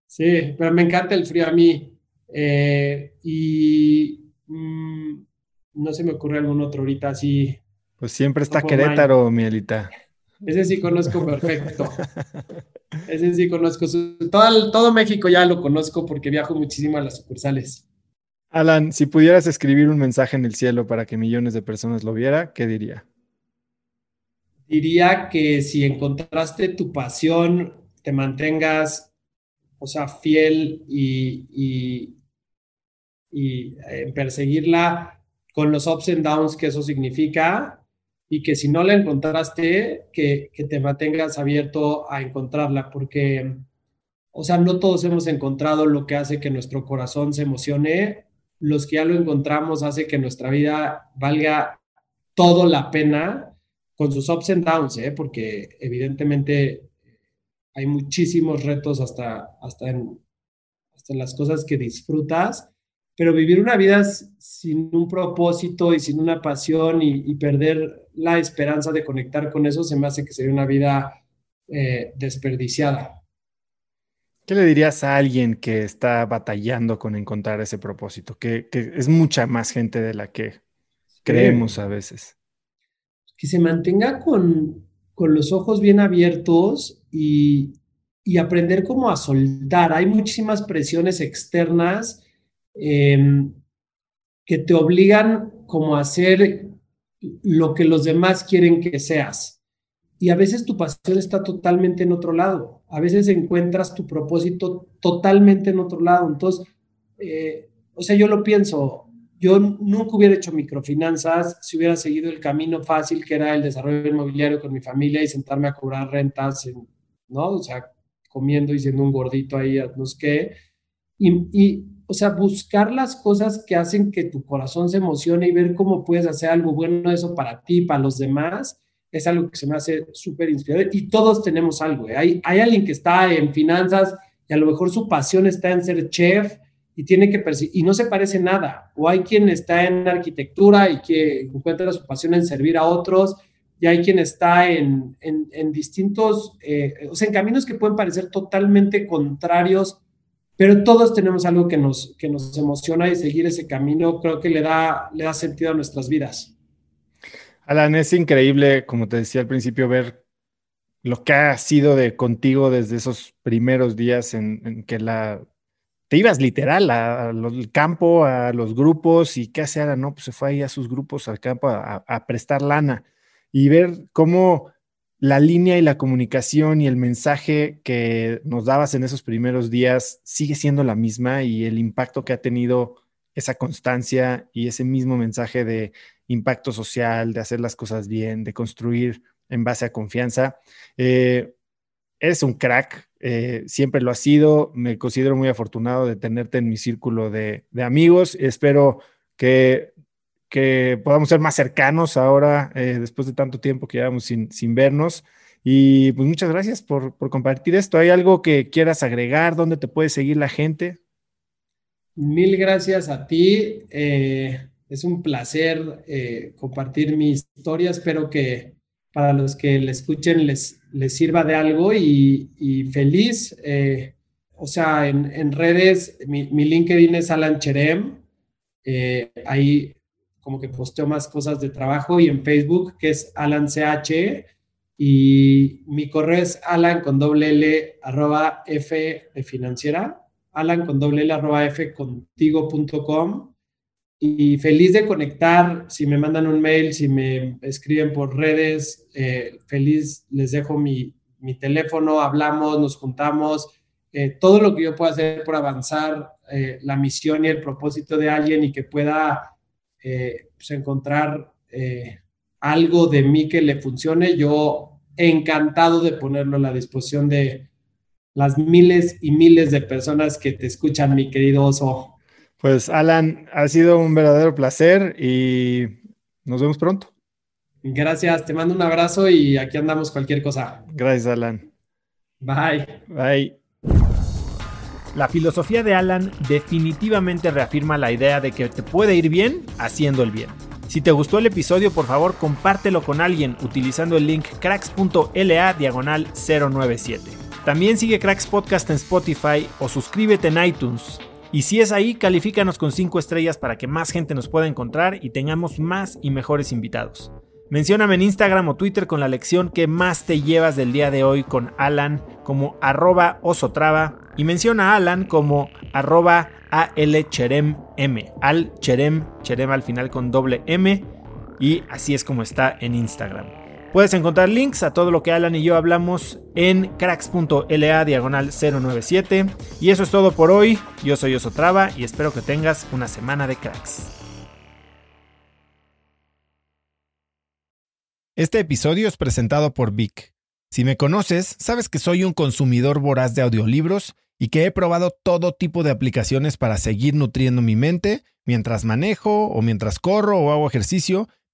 Sí, pero me encanta el frío a mí. Eh, y mmm, no se me ocurre algún otro ahorita así. Pues siempre está Querétaro, Mielita. Ese sí conozco perfecto. Ese sí conozco. Todo, todo México ya lo conozco porque viajo muchísimo a las sucursales. Alan, si pudieras escribir un mensaje en el cielo para que millones de personas lo viera, ¿qué diría? Diría que si encontraste tu pasión, te mantengas, o sea, fiel y, y, y en perseguirla con los ups and downs que eso significa y que si no la encontraste, que, que, te mantengas abierto a encontrarla, porque, o sea, no todos hemos encontrado lo que hace que nuestro corazón se emocione. Los que ya lo encontramos hace que nuestra vida valga todo la pena con sus ups and downs, ¿eh? porque evidentemente hay muchísimos retos hasta, hasta, hasta en las cosas que disfrutas, pero vivir una vida sin un propósito y sin una pasión y, perder la esperanza de conectar con eso se me hace que sería una vida eh, desperdiciada. ¿Qué le dirías a alguien que está batallando con encontrar ese propósito? Que, es mucha más gente de la que creemos a veces. Que se mantenga con, con los ojos bien abiertos y, y aprender cómo a soltar. Hay muchísimas presiones externas Em, que te obligan como a hacer lo que los demás quieren que seas. Y a veces tu pasión está totalmente en otro lado. A veces encuentras tu propósito totalmente en otro lado. Entonces, eh, o sea, yo lo pienso, yo nunca hubiera hecho microfinanzas si hubiera seguido el camino fácil que era el desarrollo inmobiliario con mi familia y sentarme a cobrar rentas, ¿no? O sea, comiendo y siendo un gordito ahí, no sé qué. y, o sea, buscar las cosas que hacen que tu corazón se emocione y ver cómo puedes hacer algo bueno eso para ti, para los demás, es algo que se me hace súper inspirador. Y todos tenemos algo. ¿eh? Hay, hay alguien que está en finanzas y a lo mejor su pasión está en ser chef y tiene que y no se parece nada. O hay quien está en arquitectura y que encuentra su pasión en servir a otros. Y hay quien está en, en, distintos, eh, o sea, en caminos que pueden parecer totalmente contrarios pero todos tenemos algo que nos, que nos emociona y seguir ese camino creo que le da, le da sentido a nuestras vidas. Alan, es increíble, como te decía al principio, ver lo que ha sido de contigo desde esos primeros días en, que la te ibas literal al campo, a los grupos y qué hace Alan, no, pues se fue ahí a sus grupos al campo a prestar lana. Y ver cómo la línea y la comunicación y el mensaje que nos dabas en esos primeros días sigue siendo la misma y el impacto que ha tenido esa constancia y ese mismo mensaje de impacto social, de hacer las cosas bien, de construir en base a confianza. Eh, eres un crack, eh, siempre lo has sido, me considero muy afortunado de tenerte en mi círculo de, de amigos, espero que que podamos ser más cercanos ahora, eh, después de tanto tiempo que llevamos sin, sin vernos. Y pues muchas gracias por, por, compartir esto. ¿Hay algo que quieras agregar? ¿Dónde te puede seguir la gente? Mil gracias a ti. Eh, es un placer eh, compartir mi historia. Espero que para los que le escuchen les, les sirva de algo y, y feliz. o sea, en, en redes, mi, mi, LinkedIn es Alan Cherem. ahí como que posteo más cosas de trabajo y en Facebook, que es Alan CH, y mi correo es alan con doble L arroba F financiera, alan con doble L arroba F contigo.com. Y feliz de conectar, si me mandan un mail, si me escriben por redes, eh, feliz les dejo mi, mi, teléfono, hablamos, nos juntamos, eh, todo lo que yo pueda hacer por avanzar eh, la misión y el propósito de alguien y que pueda pues encontrar algo de mí que le funcione, yo encantado de ponerlo a la disposición de las miles y miles de personas que te escuchan, mi querido oso. Pues Alan, ha sido un verdadero placer y nos vemos pronto. Gracias, te mando un abrazo y aquí andamos cualquier cosa. Gracias, Alan. Bye. Bye. La filosofía de Alan definitivamente reafirma la idea de que te puede ir bien haciendo el bien. Si te gustó el episodio, por favor compártelo con alguien utilizando el link cracks.la diagonal 097. También sigue Cracks Podcast en Spotify o suscríbete en iTunes. Y si es ahí, califícanos con 5 estrellas para que más gente nos pueda encontrar y tengamos más y mejores invitados. Mencióname en Instagram o Twitter con la lección que más te llevas del día de hoy con Alan como arroba osotrava y menciona a Alan como arroba alcherem m, cherem al final con doble m y así es como está en Instagram. Puedes encontrar links a todo lo que Alan y yo hablamos en cracks.la diagonal 097 y eso es todo por hoy. Yo soy Osotrava y espero que tengas una semana de cracks. Este episodio es presentado por Vic. Si me conoces, sabes que soy un consumidor voraz de audiolibros y que he probado todo tipo de aplicaciones para seguir nutriendo mi mente mientras manejo o mientras corro o hago ejercicio,